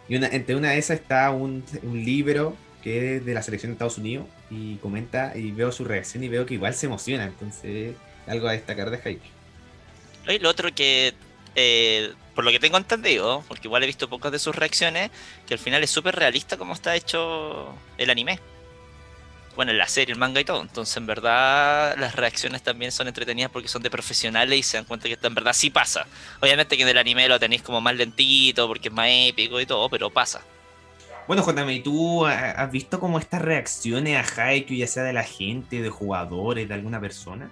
Speaker 2: Y una, entre una de esas está un, un, libro que es de la selección de Estados Unidos y comenta y veo su reacción y veo que igual se emociona, entonces algo a destacar de Haikyuu.
Speaker 3: Lo otro que eh, por lo que tengo entendido, porque igual he visto pocas de sus reacciones, que al final es súper realista como está hecho el anime. Bueno, la serie, el manga y todo. Entonces, en verdad, las reacciones también son entretenidas porque son de profesionales y se dan cuenta que esto en verdad sí pasa. Obviamente que en el anime lo tenéis como más lentito porque es más épico y todo, pero pasa.
Speaker 2: Bueno, J.M., ¿y tú has visto como estas reacciones a Haikyuu, ya sea de la gente, de jugadores, de alguna persona?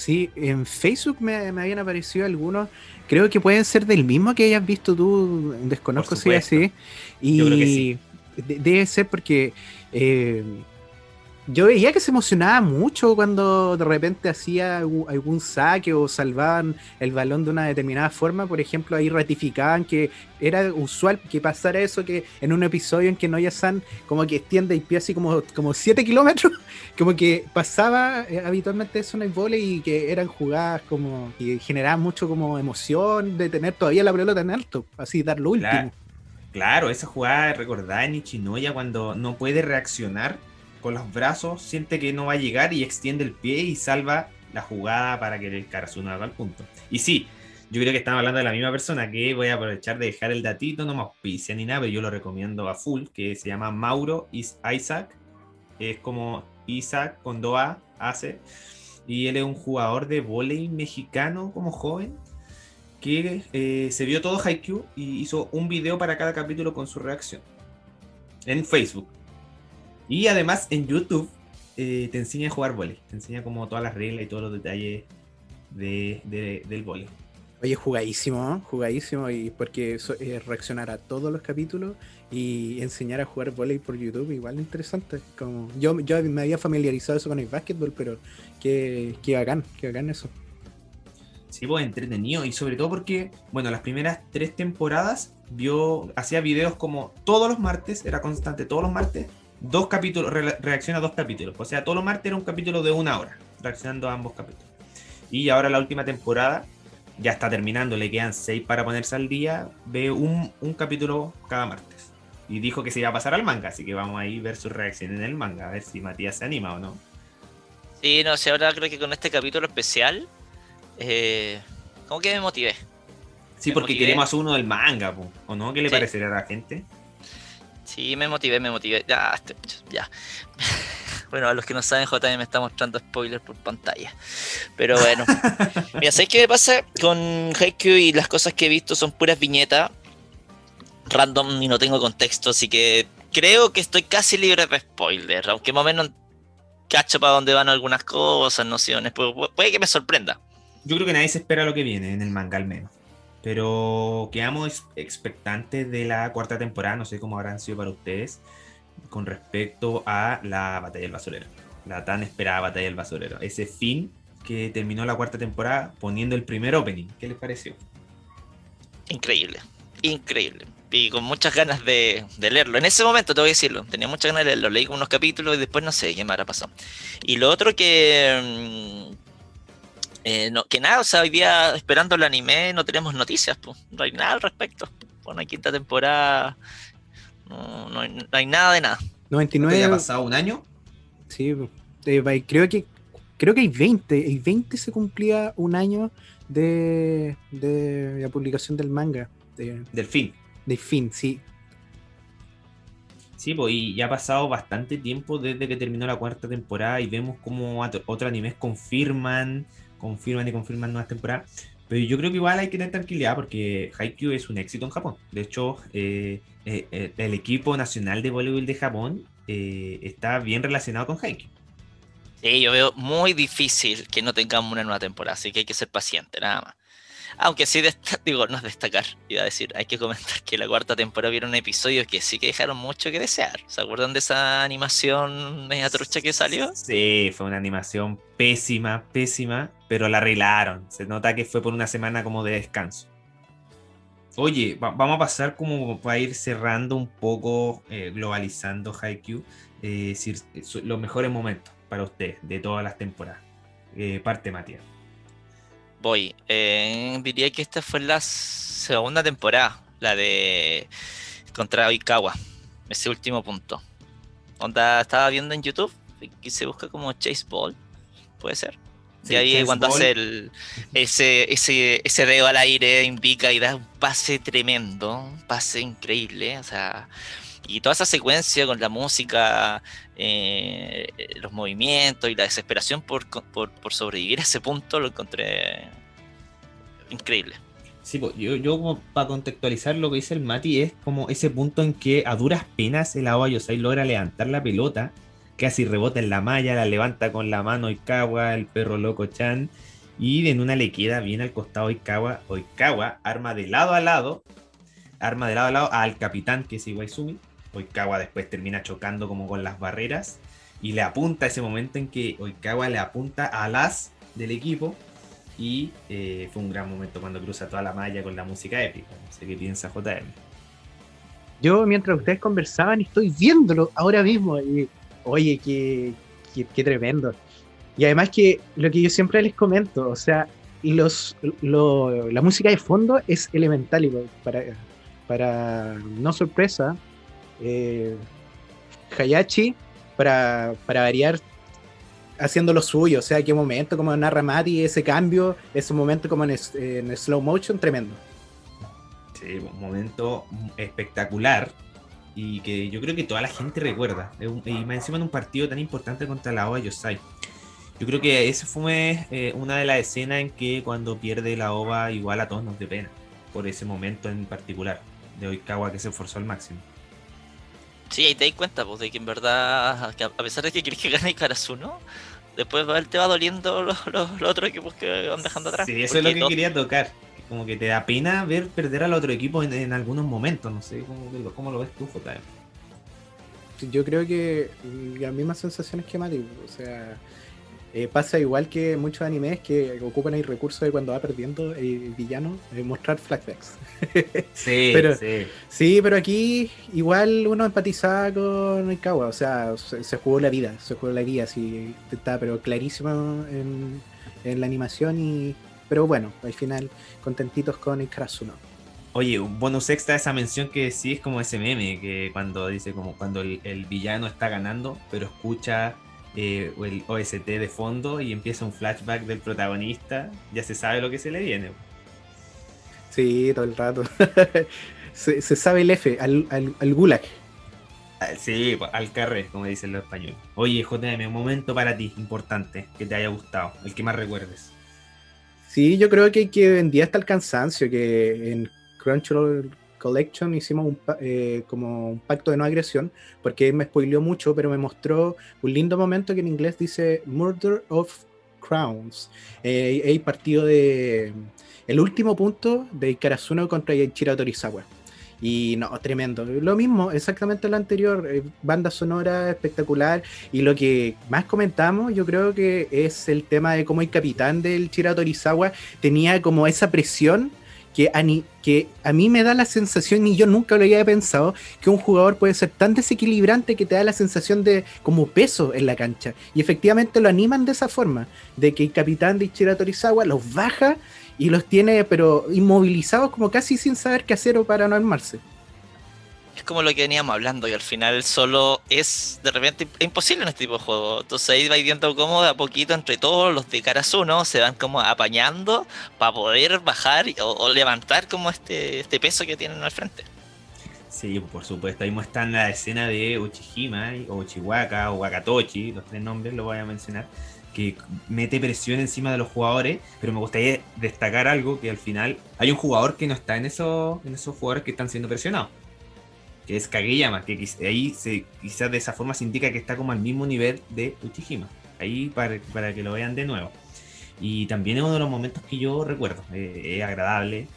Speaker 1: Sí, en Facebook me, habían aparecido algunos. Creo que pueden ser del mismo que hayas visto tú. Desconozco si es así. Y debe ser porque eh, yo veía que se emocionaba mucho cuando de repente hacía algún saque o salvaban el balón de una determinada forma. Por ejemplo, ahí ratificaban que era usual que pasara eso, que en un episodio en que Noya-san como que extiende el pie así como, como 7 kilómetros, como que pasaba eh, habitualmente eso en el vole y que eran jugadas como y generaban mucho como emoción de tener todavía la pelota en alto, así dar lo último.
Speaker 2: Claro, esa jugada recordada en Ichinoya cuando no puede reaccionar con los brazos, siente que no va a llegar y extiende el pie y salva la jugada para que el Karasuno haga el punto. Y sí, yo creo que estamos hablando de la misma persona que voy a aprovechar de dejar el datito, no me auspicia ni nada, pero yo lo recomiendo a full, que se llama Mauro Isaac. Es como Isaac con Doa hace. Y él es un jugador de volei mexicano como joven que eh, se vio todo Haikyuu y hizo un video para cada capítulo con su reacción en Facebook. Y además en YouTube eh, te enseña a jugar volei. Te enseña como todas las reglas y todos los detalles de, del volei.
Speaker 1: Oye, jugadísimo, ¿eh? jugadísimo, y porque eso, eh, reaccionar a todos los capítulos y enseñar a jugar volei por YouTube, igual interesante. Como, yo, yo me había familiarizado eso con el básquetbol, pero qué, qué bacán, qué bacán eso.
Speaker 2: Sí, pues entretenido, y sobre todo porque, bueno, las primeras tres temporadas vio, hacía videos como todos los martes, era constante todos los martes, dos capítulos, re- reacciona a dos capítulos. O sea, todos los martes era un capítulo de una hora, reaccionando a ambos capítulos. Y ahora la última temporada ya está terminando, le quedan seis para ponerse al día, ve un, un capítulo cada martes. Y dijo que se iba a pasar al manga, así que vamos ahí a ver su reacción en el manga, a ver si Matías se anima o no.
Speaker 3: Sí, no sé, ahora creo que con este capítulo especial, eh, como que me motivé.
Speaker 2: Sí,
Speaker 3: Me
Speaker 2: porque
Speaker 3: motivé.
Speaker 2: queremos uno del manga, po, ¿o no? ¿Qué le
Speaker 3: Sí.
Speaker 2: parecerá a la gente?
Speaker 3: Sí, me motivé, me motivé. Ya, este- ya. Bueno, a los que no saben, JM me está mostrando spoilers por pantalla. Pero bueno. Mira, ¿sabes qué me pasa con Haikyuu y las cosas que he visto son puras viñetas random y no tengo contexto, así que creo que estoy casi libre de spoilers, aunque más o menos cacho para dónde van algunas cosas, nociones, pu- pu- puede que me sorprenda.
Speaker 2: Yo creo que nadie se espera lo que viene en el manga al menos. Pero quedamos ex- expectantes de la cuarta temporada, no sé cómo habrán sido para ustedes, con respecto a la batalla del basurero. La tan esperada batalla del basurero. Ese fin que terminó la cuarta temporada poniendo el primer opening. ¿Qué les pareció?
Speaker 3: Increíble, increíble. Y con muchas ganas de, leerlo. En ese momento, tengo que decirlo, tenía muchas ganas de leerlo. Leí unos capítulos y después no sé qué me habrá pasado. Y lo otro que... eh, no, que nada, o sea, hoy día esperando el anime no tenemos noticias, pues. no hay nada al respecto. Una quinta temporada, no, no hay, no hay nada de nada.
Speaker 2: ¿No te
Speaker 1: 99,
Speaker 2: haya pasado un año?
Speaker 1: sí, eh, creo que creo que hay 20, el 20 se cumplía un año de, de la publicación del manga, de,
Speaker 2: Del fin.
Speaker 1: de fin, sí.
Speaker 2: Sí, pues, y ya ha pasado bastante tiempo desde que terminó la cuarta temporada y vemos como at- otros animes confirman, confirman y confirman nuevas temporadas. Pero yo creo que igual hay que tener tranquilidad porque Haikyuu es un éxito en Japón. De hecho, eh, eh, eh, el equipo nacional de voleibol de Japón está bien relacionado con Haikyuu.
Speaker 3: Sí, yo veo muy difícil que no tengamos una nueva temporada, así que hay que ser paciente, nada más. Aunque sí, digo, no es destacar, iba a decir, hay que comentar que la cuarta temporada vieron episodios que sí que dejaron mucho que desear. ¿Se acuerdan de esa animación media trucha que salió?
Speaker 2: Sí, fue una animación pésima, pésima, pero la arreglaron. Se nota que fue por una semana como de descanso. Oye, va- vamos a pasar como para ir cerrando un poco, eh, globalizando Haikyuu, eh, eh, los mejores momentos para ustedes de todas las temporadas. Eh, parte Matías.
Speaker 3: Voy. eh, diría que esta fue la segunda temporada, la de contra Oikawa, ese último punto. Onda, estaba viendo en YouTube que se busca como Chase Ball, puede ser.
Speaker 2: Sí,
Speaker 3: y ahí
Speaker 2: Chase
Speaker 3: cuando
Speaker 2: Ball.
Speaker 3: hace el, ese, ese, ese dedo al aire, indica y da un pase tremendo, un pase increíble, o sea, y toda esa secuencia con la música, eh, los movimientos y la desesperación por, por, sobrevivir a ese punto lo encontré increíble.
Speaker 2: Sí, pues, yo, yo para contextualizar lo que dice el Mati es como ese punto en que a duras penas el Aoba Yosai logra levantar la pelota, casi rebota en la malla, la levanta con la mano Oikawa, el perro loco Chan, y en una le queda bien al costado Oikawa, Oikawa arma de lado a lado, arma de lado a lado al capitán que es Iwaizumi, Oikawa después termina chocando como con las barreras y le apunta ese momento en que Oikawa le apunta al as del equipo y eh, fue un gran momento cuando cruza toda la malla con la música épica. No sé qué piensa JM.
Speaker 1: Yo, mientras ustedes conversaban, estoy viéndolo ahora mismo. Y, oye, qué, qué, qué tremendo. Y además que lo que yo siempre les comento, o sea, los, lo- la música de fondo es elemental y para, para no sorpresa, eh, Hayachi, para, para variar, haciendo lo suyo, o sea, qué momento, como narra Mati, ese cambio, ese momento como en, slow motion, tremendo.
Speaker 2: Sí, un momento espectacular y que yo creo que toda la gente recuerda. Y más encima en un partido tan importante contra la OA Yosai. Yo creo que esa fue eh, una de las escenas en que cuando pierde la OVA igual a todos nos dio pena. Por ese momento en particular de Oikawa que se esforzó al máximo.
Speaker 3: Sí, ahí te das cuenta, pues, de que en verdad, que a pesar de que querés que gane Karasuno, después va- te va doliendo los, los, los otros equipos que van dejando atrás.
Speaker 2: Sí, eso es lo que quería tocar. como que te da pena ver perder al otro equipo en, algunos momentos. No sé cómo, cómo lo ves tú, JM.
Speaker 1: Yo creo que las mismas sensaciones que Mati. O sea, eh, pasa igual que muchos animes que ocupan el recurso de cuando va perdiendo el villano, de mostrar flashbacks.
Speaker 2: Sí,
Speaker 1: pero,
Speaker 2: sí.
Speaker 1: Sí, pero aquí igual uno empatizaba con el Kawa, o sea, se, jugó la vida, se jugó la guía, sí, está, pero clarísimo en, en la animación y pero bueno, al final contentitos con el Karasuno.
Speaker 2: Oye, un bonus extra esa mención que sí es como ese meme, que cuando dice como cuando el, villano está ganando, pero escucha eh, el OST de fondo y empieza un flashback del protagonista, ya se sabe lo que se le viene.
Speaker 1: Sí, todo el rato. se, sabe el F, al, al, gulag.
Speaker 2: Ah, sí, al carré, como dicen los españoles. Oye, JM, un momento para ti importante que te haya gustado, el que más recuerdes.
Speaker 1: Sí, yo creo que, que vendía hasta el cansancio, que en Crunchyroll Collection hicimos un, eh, como un pacto de no agresión, porque me spoileó mucho, pero me mostró un lindo momento que en inglés dice Murder of Crowns. Eh, el partido de. El último punto de Karasuno contra Ichiro Torizawa. Y no, tremendo. Lo mismo, exactamente lo anterior. Eh, banda sonora espectacular. Y lo que más comentamos, yo creo que es el tema de cómo el capitán del Chira Torizawa tenía como esa presión que a, que a mí me da la sensación, y yo nunca lo había pensado, que un jugador puede ser tan desequilibrante que te da la sensación de como peso en la cancha. Y efectivamente lo animan de esa forma, de que el capitán de Ichira Torizawa los baja y los tiene pero inmovilizados como casi sin saber qué hacer o para no armarse.
Speaker 3: Es como lo que veníamos hablando y al final solo es de repente imposible en este tipo de juego. Entonces ahí vais viendo cómo de a poquito entre todos los de Karasuno se van como apañando para poder bajar o, levantar como este, este peso que tienen al frente.
Speaker 2: Sí, por supuesto. Ahí muestran la escena de Uchihima o Uchiwaka o Wakatochi, los tres nombres lo voy a mencionar que mete presión encima de los jugadores, pero me gustaría destacar algo que al final hay un jugador que no está en esos, en esos jugadores que están siendo presionados, que es Kageyama, que ahí quizás de esa forma se indica que está como al mismo nivel de Uchihima, ahí para, que lo vean de nuevo. Y también es uno de los momentos que yo recuerdo, eh, es agradable.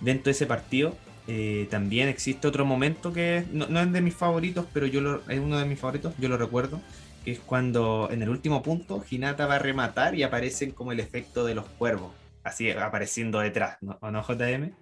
Speaker 2: Dentro de ese partido eh, también existe otro momento que no, es de mis favoritos, pero yo es uno de mis favoritos, yo lo recuerdo, que es cuando en el último punto Hinata va a rematar y aparecen como el efecto de los cuervos, así apareciendo detrás, ¿no, ¿O no JM?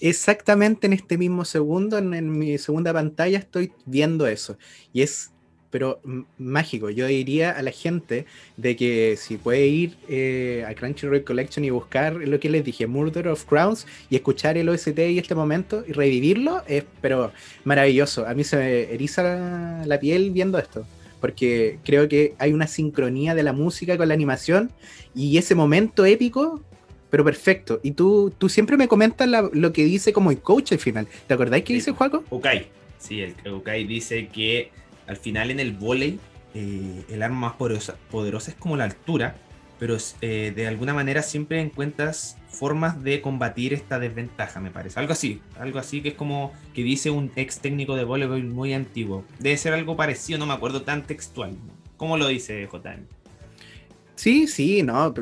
Speaker 1: Exactamente en este mismo segundo, en, mi segunda pantalla, estoy viendo eso. Y es, pero mágico. Yo diría a la gente de que si puede ir eh, a Crunchyroll Collection y buscar lo que les dije, Murder of Crowns, y escuchar el OST y este momento y revivirlo, es pero maravilloso. A mí se me eriza la piel viendo esto porque creo que hay una sincronía de la música con la animación y ese momento épico, pero perfecto. Y tú, tú siempre me comentas lo que dice como el coach al final. ¿Te acordáis que dice Juaco?
Speaker 2: Ukai. Sí, el Ukai dice que al final en el volei eh, el arma más poderosa, poderosa es como la altura pero eh, de alguna manera siempre encuentras formas de combatir esta desventaja, me parece. Algo así, algo así que es como que dice un ex técnico de voleibol muy antiguo. Debe ser algo parecido, no me acuerdo tan textual. ¿Cómo lo dice JM?
Speaker 1: Sí, sí, no,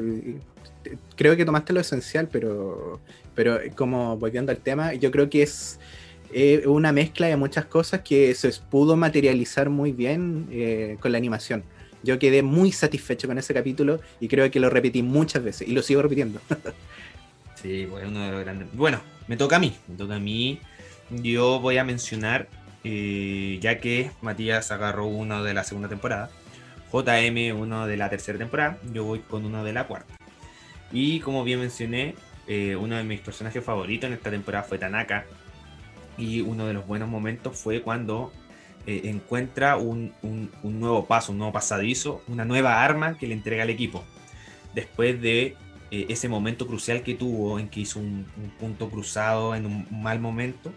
Speaker 1: creo que tomaste lo esencial, pero, pero como volviendo al tema, yo creo que es una mezcla de muchas cosas que se pudo materializar muy bien eh, con la animación. Yo quedé muy satisfecho con ese capítulo y creo que lo repetí muchas veces y lo sigo repitiendo.
Speaker 2: sí, pues uno de los grandes. Bueno, me toca a mí. Me toca a mí. Yo voy a mencionar, eh, ya que Matías agarró uno de la segunda temporada, JM uno de la tercera temporada, yo voy con uno de la cuarta. Y como bien mencioné, eh, uno de mis personajes favoritos en esta temporada fue Tanaka. Y uno de los buenos momentos fue cuando eh, encuentra un, nuevo paso, un nuevo pasadizo, una nueva arma que le entrega al equipo. Después de eh, ese momento crucial que tuvo en que hizo un, punto cruzado en un mal momento,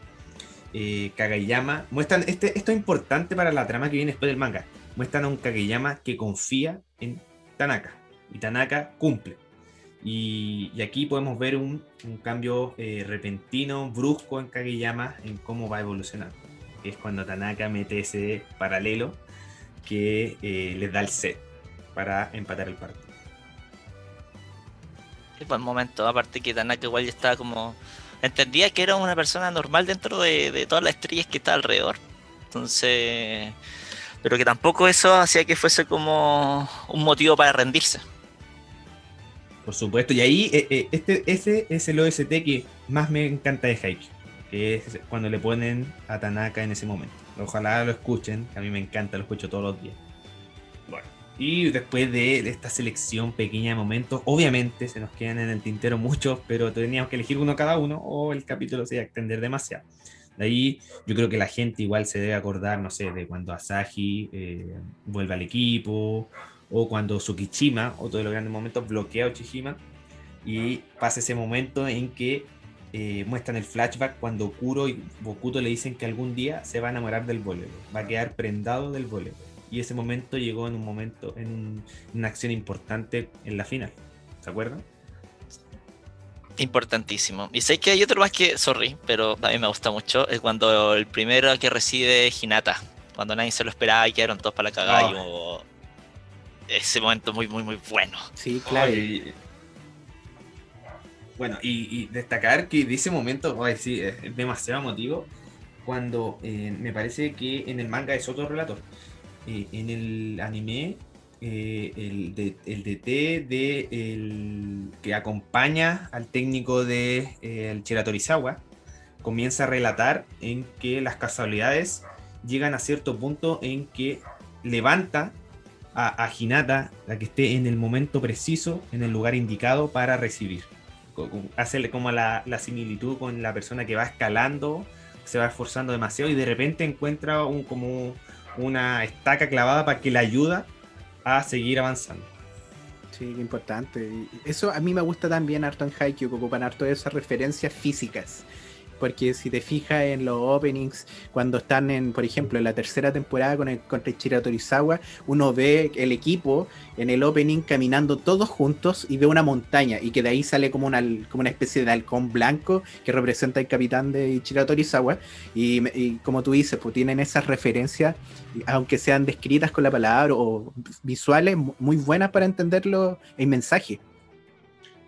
Speaker 2: eh, Kageyama muestran, este, esto es importante para la trama que viene después del manga, muestran a un Kageyama que confía en Tanaka y Tanaka cumple. Y, aquí podemos ver un, cambio repentino, brusco en Kageyama, en cómo va evolucionando que es cuando Tanaka mete ese paralelo que eh, les da el set para empatar el partido.
Speaker 3: Es buen momento, aparte que Tanaka igual ya estaba como... Entendía que era una persona normal dentro de, de todas las estrellas que está alrededor. Entonces... Pero que tampoco eso hacía que fuese como un motivo para rendirse.
Speaker 2: Por supuesto, y ahí eh, eh, este, ese es el OST que más me encanta de Haikyuu, que es cuando le ponen a Tanaka en ese momento. Ojalá lo escuchen, que a mí me encanta, lo escucho todos los días. Bueno, y después de esta selección pequeña de momentos, obviamente se nos quedan en el tintero muchos, pero teníamos que elegir uno cada uno o el capítulo se iba a extender demasiado. De ahí yo creo que la gente igual se debe acordar, no sé, de cuando Asahi eh, vuelve al equipo, o cuando Tsukishima, otro de los grandes momentos, bloquea a Uchihima y pasa ese momento en que eh, muestran el flashback cuando Kuro y Bokuto le dicen que algún día se va a enamorar del voleibol, va a quedar prendado del voleibol. Y ese momento llegó en un momento, en una acción importante en la final. ¿Se acuerdan?
Speaker 3: Importantísimo. Y sé que hay otro más que, sorry, pero a mí me gusta mucho, es cuando el primero que recibe Hinata, cuando nadie se lo esperaba y quedaron todos para la cagada. y hubo- ese momento muy, muy, muy bueno.
Speaker 1: Sí, claro.
Speaker 2: Ay, Bueno, y, destacar que de ese momento, ay, sí, es demasiado emotivo, cuando eh, me parece que en el manga es otro relator. Eh, en el anime, eh, el, DT de el, que acompaña al técnico de el Shira Torizawa comienza a relatar en que las casualidades llegan a cierto punto en que levanta a, a Hinata, la que esté en el momento preciso, en el lugar indicado para recibir. Hacerle como la, similitud con la persona que va escalando, se va esforzando demasiado y de repente encuentra un, como una estaca clavada para que le ayuda a seguir avanzando.
Speaker 1: Sí, qué importante. Eso a mí me gusta también harto en Haikyuu, que ocupan harto de esas referencias físicas. Porque si te fijas en los openings, cuando están en, por ejemplo, en la tercera temporada con el, contra Ichiro Torizawa, uno ve el equipo en el opening caminando todos juntos y ve una montaña y que de ahí sale como una, como una especie de halcón blanco que representa el capitán de Ichiro Torizawa. Y, y como tú dices, pues tienen esas referencias, aunque sean descritas con la palabra o visuales, mu- muy buenas para entenderlo el mensaje.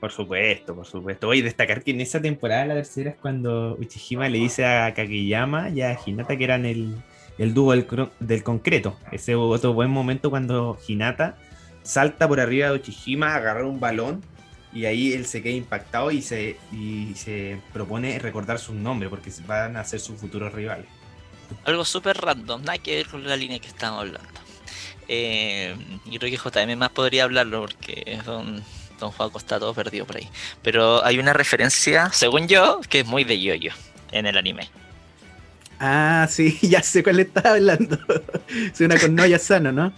Speaker 2: Por supuesto, por supuesto. Oye, destacar que en esa temporada, la tercera, es cuando Uchihima le dice a Kageyama y a Hinata que eran el, el dúo del, concreto. Ese otro buen momento cuando Hinata salta por arriba de Uchihima a agarrar un balón y ahí él se queda impactado y se, y se propone recordar su nombre porque van a ser sus futuros rivales.
Speaker 3: Algo súper random, nada que ver con la línea que estamos hablando. Eh, creo que JM más podría hablarlo porque Don, don Juaco está todo perdido por ahí. Pero hay una referencia, según yo, que es muy de yoyo en el anime.
Speaker 1: Ah, sí, ya sé cuál estaba hablando. Es una con Noya Sano, ¿no?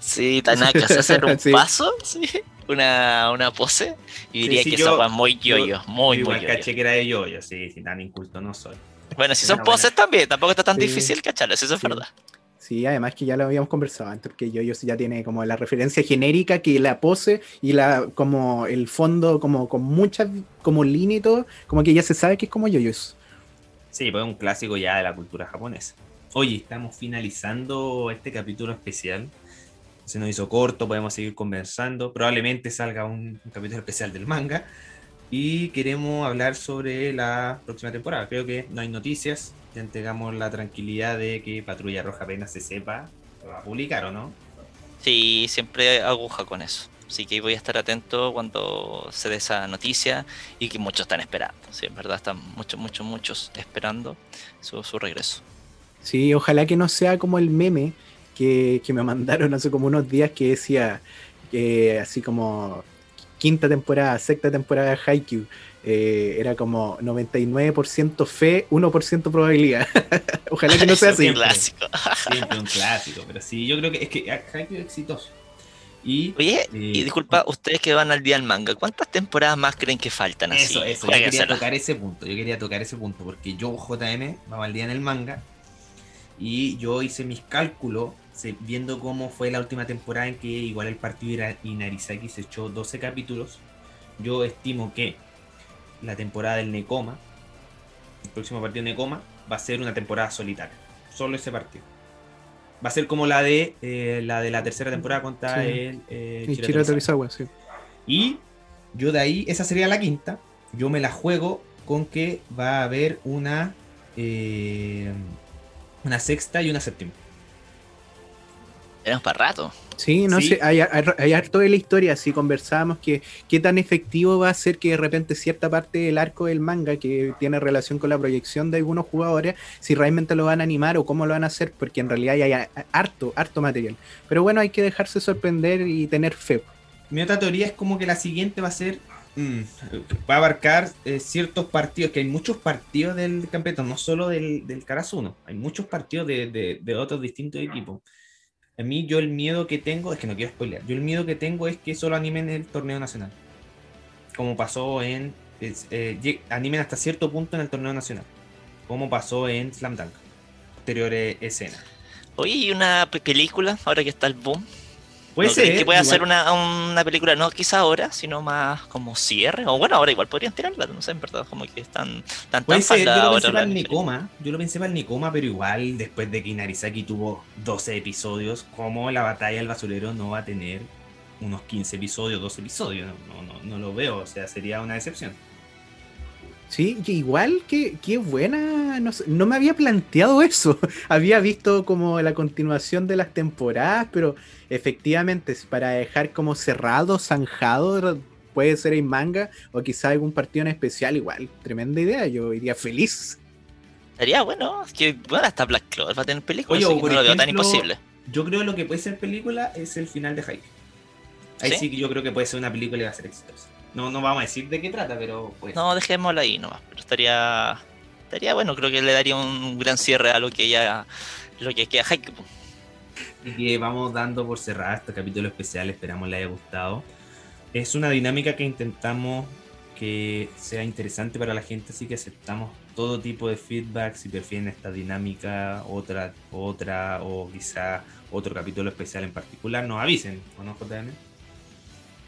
Speaker 3: Sí, Tanaka se hace un
Speaker 1: Sí.
Speaker 3: paso, sí, una, una pose, y diría
Speaker 2: sí,
Speaker 3: que
Speaker 2: yo-
Speaker 3: esa fue muy yoyo, muy,
Speaker 2: Yo
Speaker 3: muy yoyo.
Speaker 2: caché que era de yo, yo sí, sí, tan inculto no soy.
Speaker 3: Bueno, si son poses también, tampoco está tan
Speaker 1: Sí.
Speaker 3: difícil cacharlo, eso es
Speaker 1: Sí.
Speaker 3: verdad.
Speaker 1: Sí, además que ya lo habíamos conversado antes, porque yo ya tiene como la referencia genérica que la pose y la como el fondo como con muchas como línea y todo, como que ya se sabe que es como yoyos.
Speaker 2: Sí, pues es un clásico ya de la cultura japonesa. Oye, estamos finalizando este capítulo especial. Se nos hizo corto, podemos seguir conversando. Probablemente salga un, un capítulo especial del manga. Y queremos hablar sobre la próxima temporada. Creo que no hay noticias. Ya entregamos la tranquilidad de que Patrulla Roja apenas se sepa. Lo va a publicar o no.
Speaker 3: Sí, siempre aguja con eso. Así que voy a estar atento cuando se dé esa noticia y que muchos están esperando. Sí, en verdad están muchos, muchos, muchos esperando su, su regreso.
Speaker 1: Sí, ojalá que no sea como el meme que, que me mandaron hace como unos días que decía que así como quinta temporada, sexta temporada de Haikyuu. eh, era como 99% fe, 1% probabilidad. ojalá que no sea así.
Speaker 3: un clásico.
Speaker 2: Siempre un clásico. Pero sí, yo creo que es que Haikyuu es exitoso. Y
Speaker 3: Oye,
Speaker 2: Eh,
Speaker 3: y disculpa, ustedes que van al día del manga, ¿cuántas temporadas más creen que faltan así?
Speaker 2: Eso, eso, yo quería tocar ese punto, yo quería tocar ese punto, porque yo, JM, vamos al día en el manga, y yo hice mis cálculos, se- viendo cómo fue la última temporada en que igual el partido era Inarizaki se echó 12 capítulos, yo estimo que la temporada del Nekoma, el próximo partido de Nekoma, va a ser una temporada solitaria, solo ese partido. Va a ser como la de eh, la de la tercera temporada contra
Speaker 1: Sí.
Speaker 2: el eh,
Speaker 1: Y sí.
Speaker 2: Y Yo de ahí, esa sería la quinta. Yo me la juego con que va a haber una, eh, una sexta y una séptima.
Speaker 3: Tenemos para rato.
Speaker 1: Sí, no
Speaker 2: Sí.
Speaker 1: sé, hay, hay, hay harto de la historia, si conversábamos que qué tan efectivo va a ser que de repente cierta parte del arco del manga que tiene relación con la proyección de algunos jugadores, si realmente lo van a animar o cómo lo van a hacer, porque en realidad hay harto, harto material. Pero bueno, hay que dejarse sorprender y tener fe.
Speaker 2: Mi otra teoría es como que la siguiente va a ser. mm, va a abarcar eh, ciertos partidos, que hay muchos partidos del campeonato, no solo del, del Karasuno, hay muchos partidos de, de- de otros distintos equipos. A mí, yo el miedo que tengo, es que no quiero spoilear, yo el miedo que tengo es que solo animen el torneo nacional. Como pasó en. es- eh, animen hasta cierto punto en el torneo nacional. Como pasó en Slam Dunk. Posteriores escenas.
Speaker 3: Oye, ¿y una pe- película, ahora que está el boom?
Speaker 2: Puede
Speaker 3: ¿No crees
Speaker 2: ser.
Speaker 3: que
Speaker 2: igual-
Speaker 3: hacer una, una película, no quizá ahora, sino más como cierre? O bueno, ahora igual podrían tirarla, no sé, en verdad, como que están tan
Speaker 2: Puede
Speaker 3: tan
Speaker 2: ser, yo lo
Speaker 3: ahora
Speaker 2: pensé para el. Nikoma, yo lo pensé para el Nikoma, pero igual después de que Inarizaki tuvo 12 episodios, como la batalla del basurero no va a tener unos 15 episodios, 12 episodios, no, no, no lo veo, o sea, sería una decepción.
Speaker 1: Sí, que igual que, que buena, no, sé, no me había planteado eso. había visto como la continuación de las temporadas, pero efectivamente, para dejar como cerrado, zanjado, puede ser en manga o quizá algún partido en especial, igual, tremenda idea, yo iría feliz.
Speaker 3: Sería bueno, es que bueno, hasta Black Clover va a tener película,
Speaker 2: Oye,
Speaker 3: así
Speaker 2: o
Speaker 3: que
Speaker 2: por
Speaker 3: no lo veo tan imposible.
Speaker 2: Yo creo lo que puede ser película es el final de Haikyuu. Ahí
Speaker 3: ¿Sí?
Speaker 2: ¿Sí? que yo creo que puede ser una película y va a ser exitosa. No, no vamos a decir de qué trata, pero pues.
Speaker 3: No, dejémosla ahí nomás, pero estaría estaría bueno, creo que le daría un gran cierre a lo que ya lo que queda Haikyuu. po.
Speaker 2: y que vamos dando por cerrada este capítulo especial, esperamos le haya gustado. Es una dinámica que intentamos que sea interesante para la gente, así que aceptamos todo tipo de feedback, si prefieren esta dinámica, otra, otra, o quizá otro capítulo especial en particular, nos avisen, ¿o no, JM?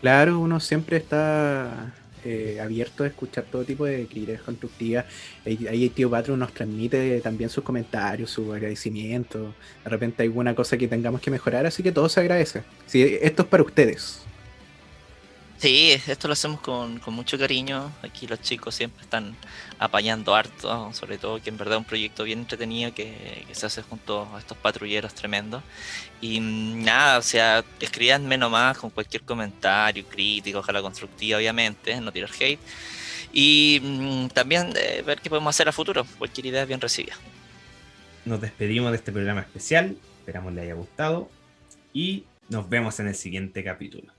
Speaker 1: Claro, uno siempre está eh, abierto a escuchar todo tipo de críticas constructivas. Ahí ahí tío Patro nos transmite también sus comentarios, sus agradecimientos. De repente alguna cosa que tengamos que mejorar, así que todo se agradece. Sí, esto es para ustedes.
Speaker 3: Sí, esto lo hacemos con, con mucho cariño. Aquí los chicos siempre están apañando harto, sobre todo que en verdad es un proyecto bien entretenido que se hace junto a estos patrulleros tremendos. Y nada, o sea, escríbanme nomás con cualquier comentario, crítico, ojalá constructiva, obviamente, no tirar hate. Y mm, también eh, ver qué podemos hacer a futuro. Cualquier idea es bien recibida.
Speaker 2: Nos despedimos de este programa especial, esperamos le haya gustado y nos vemos en el siguiente capítulo.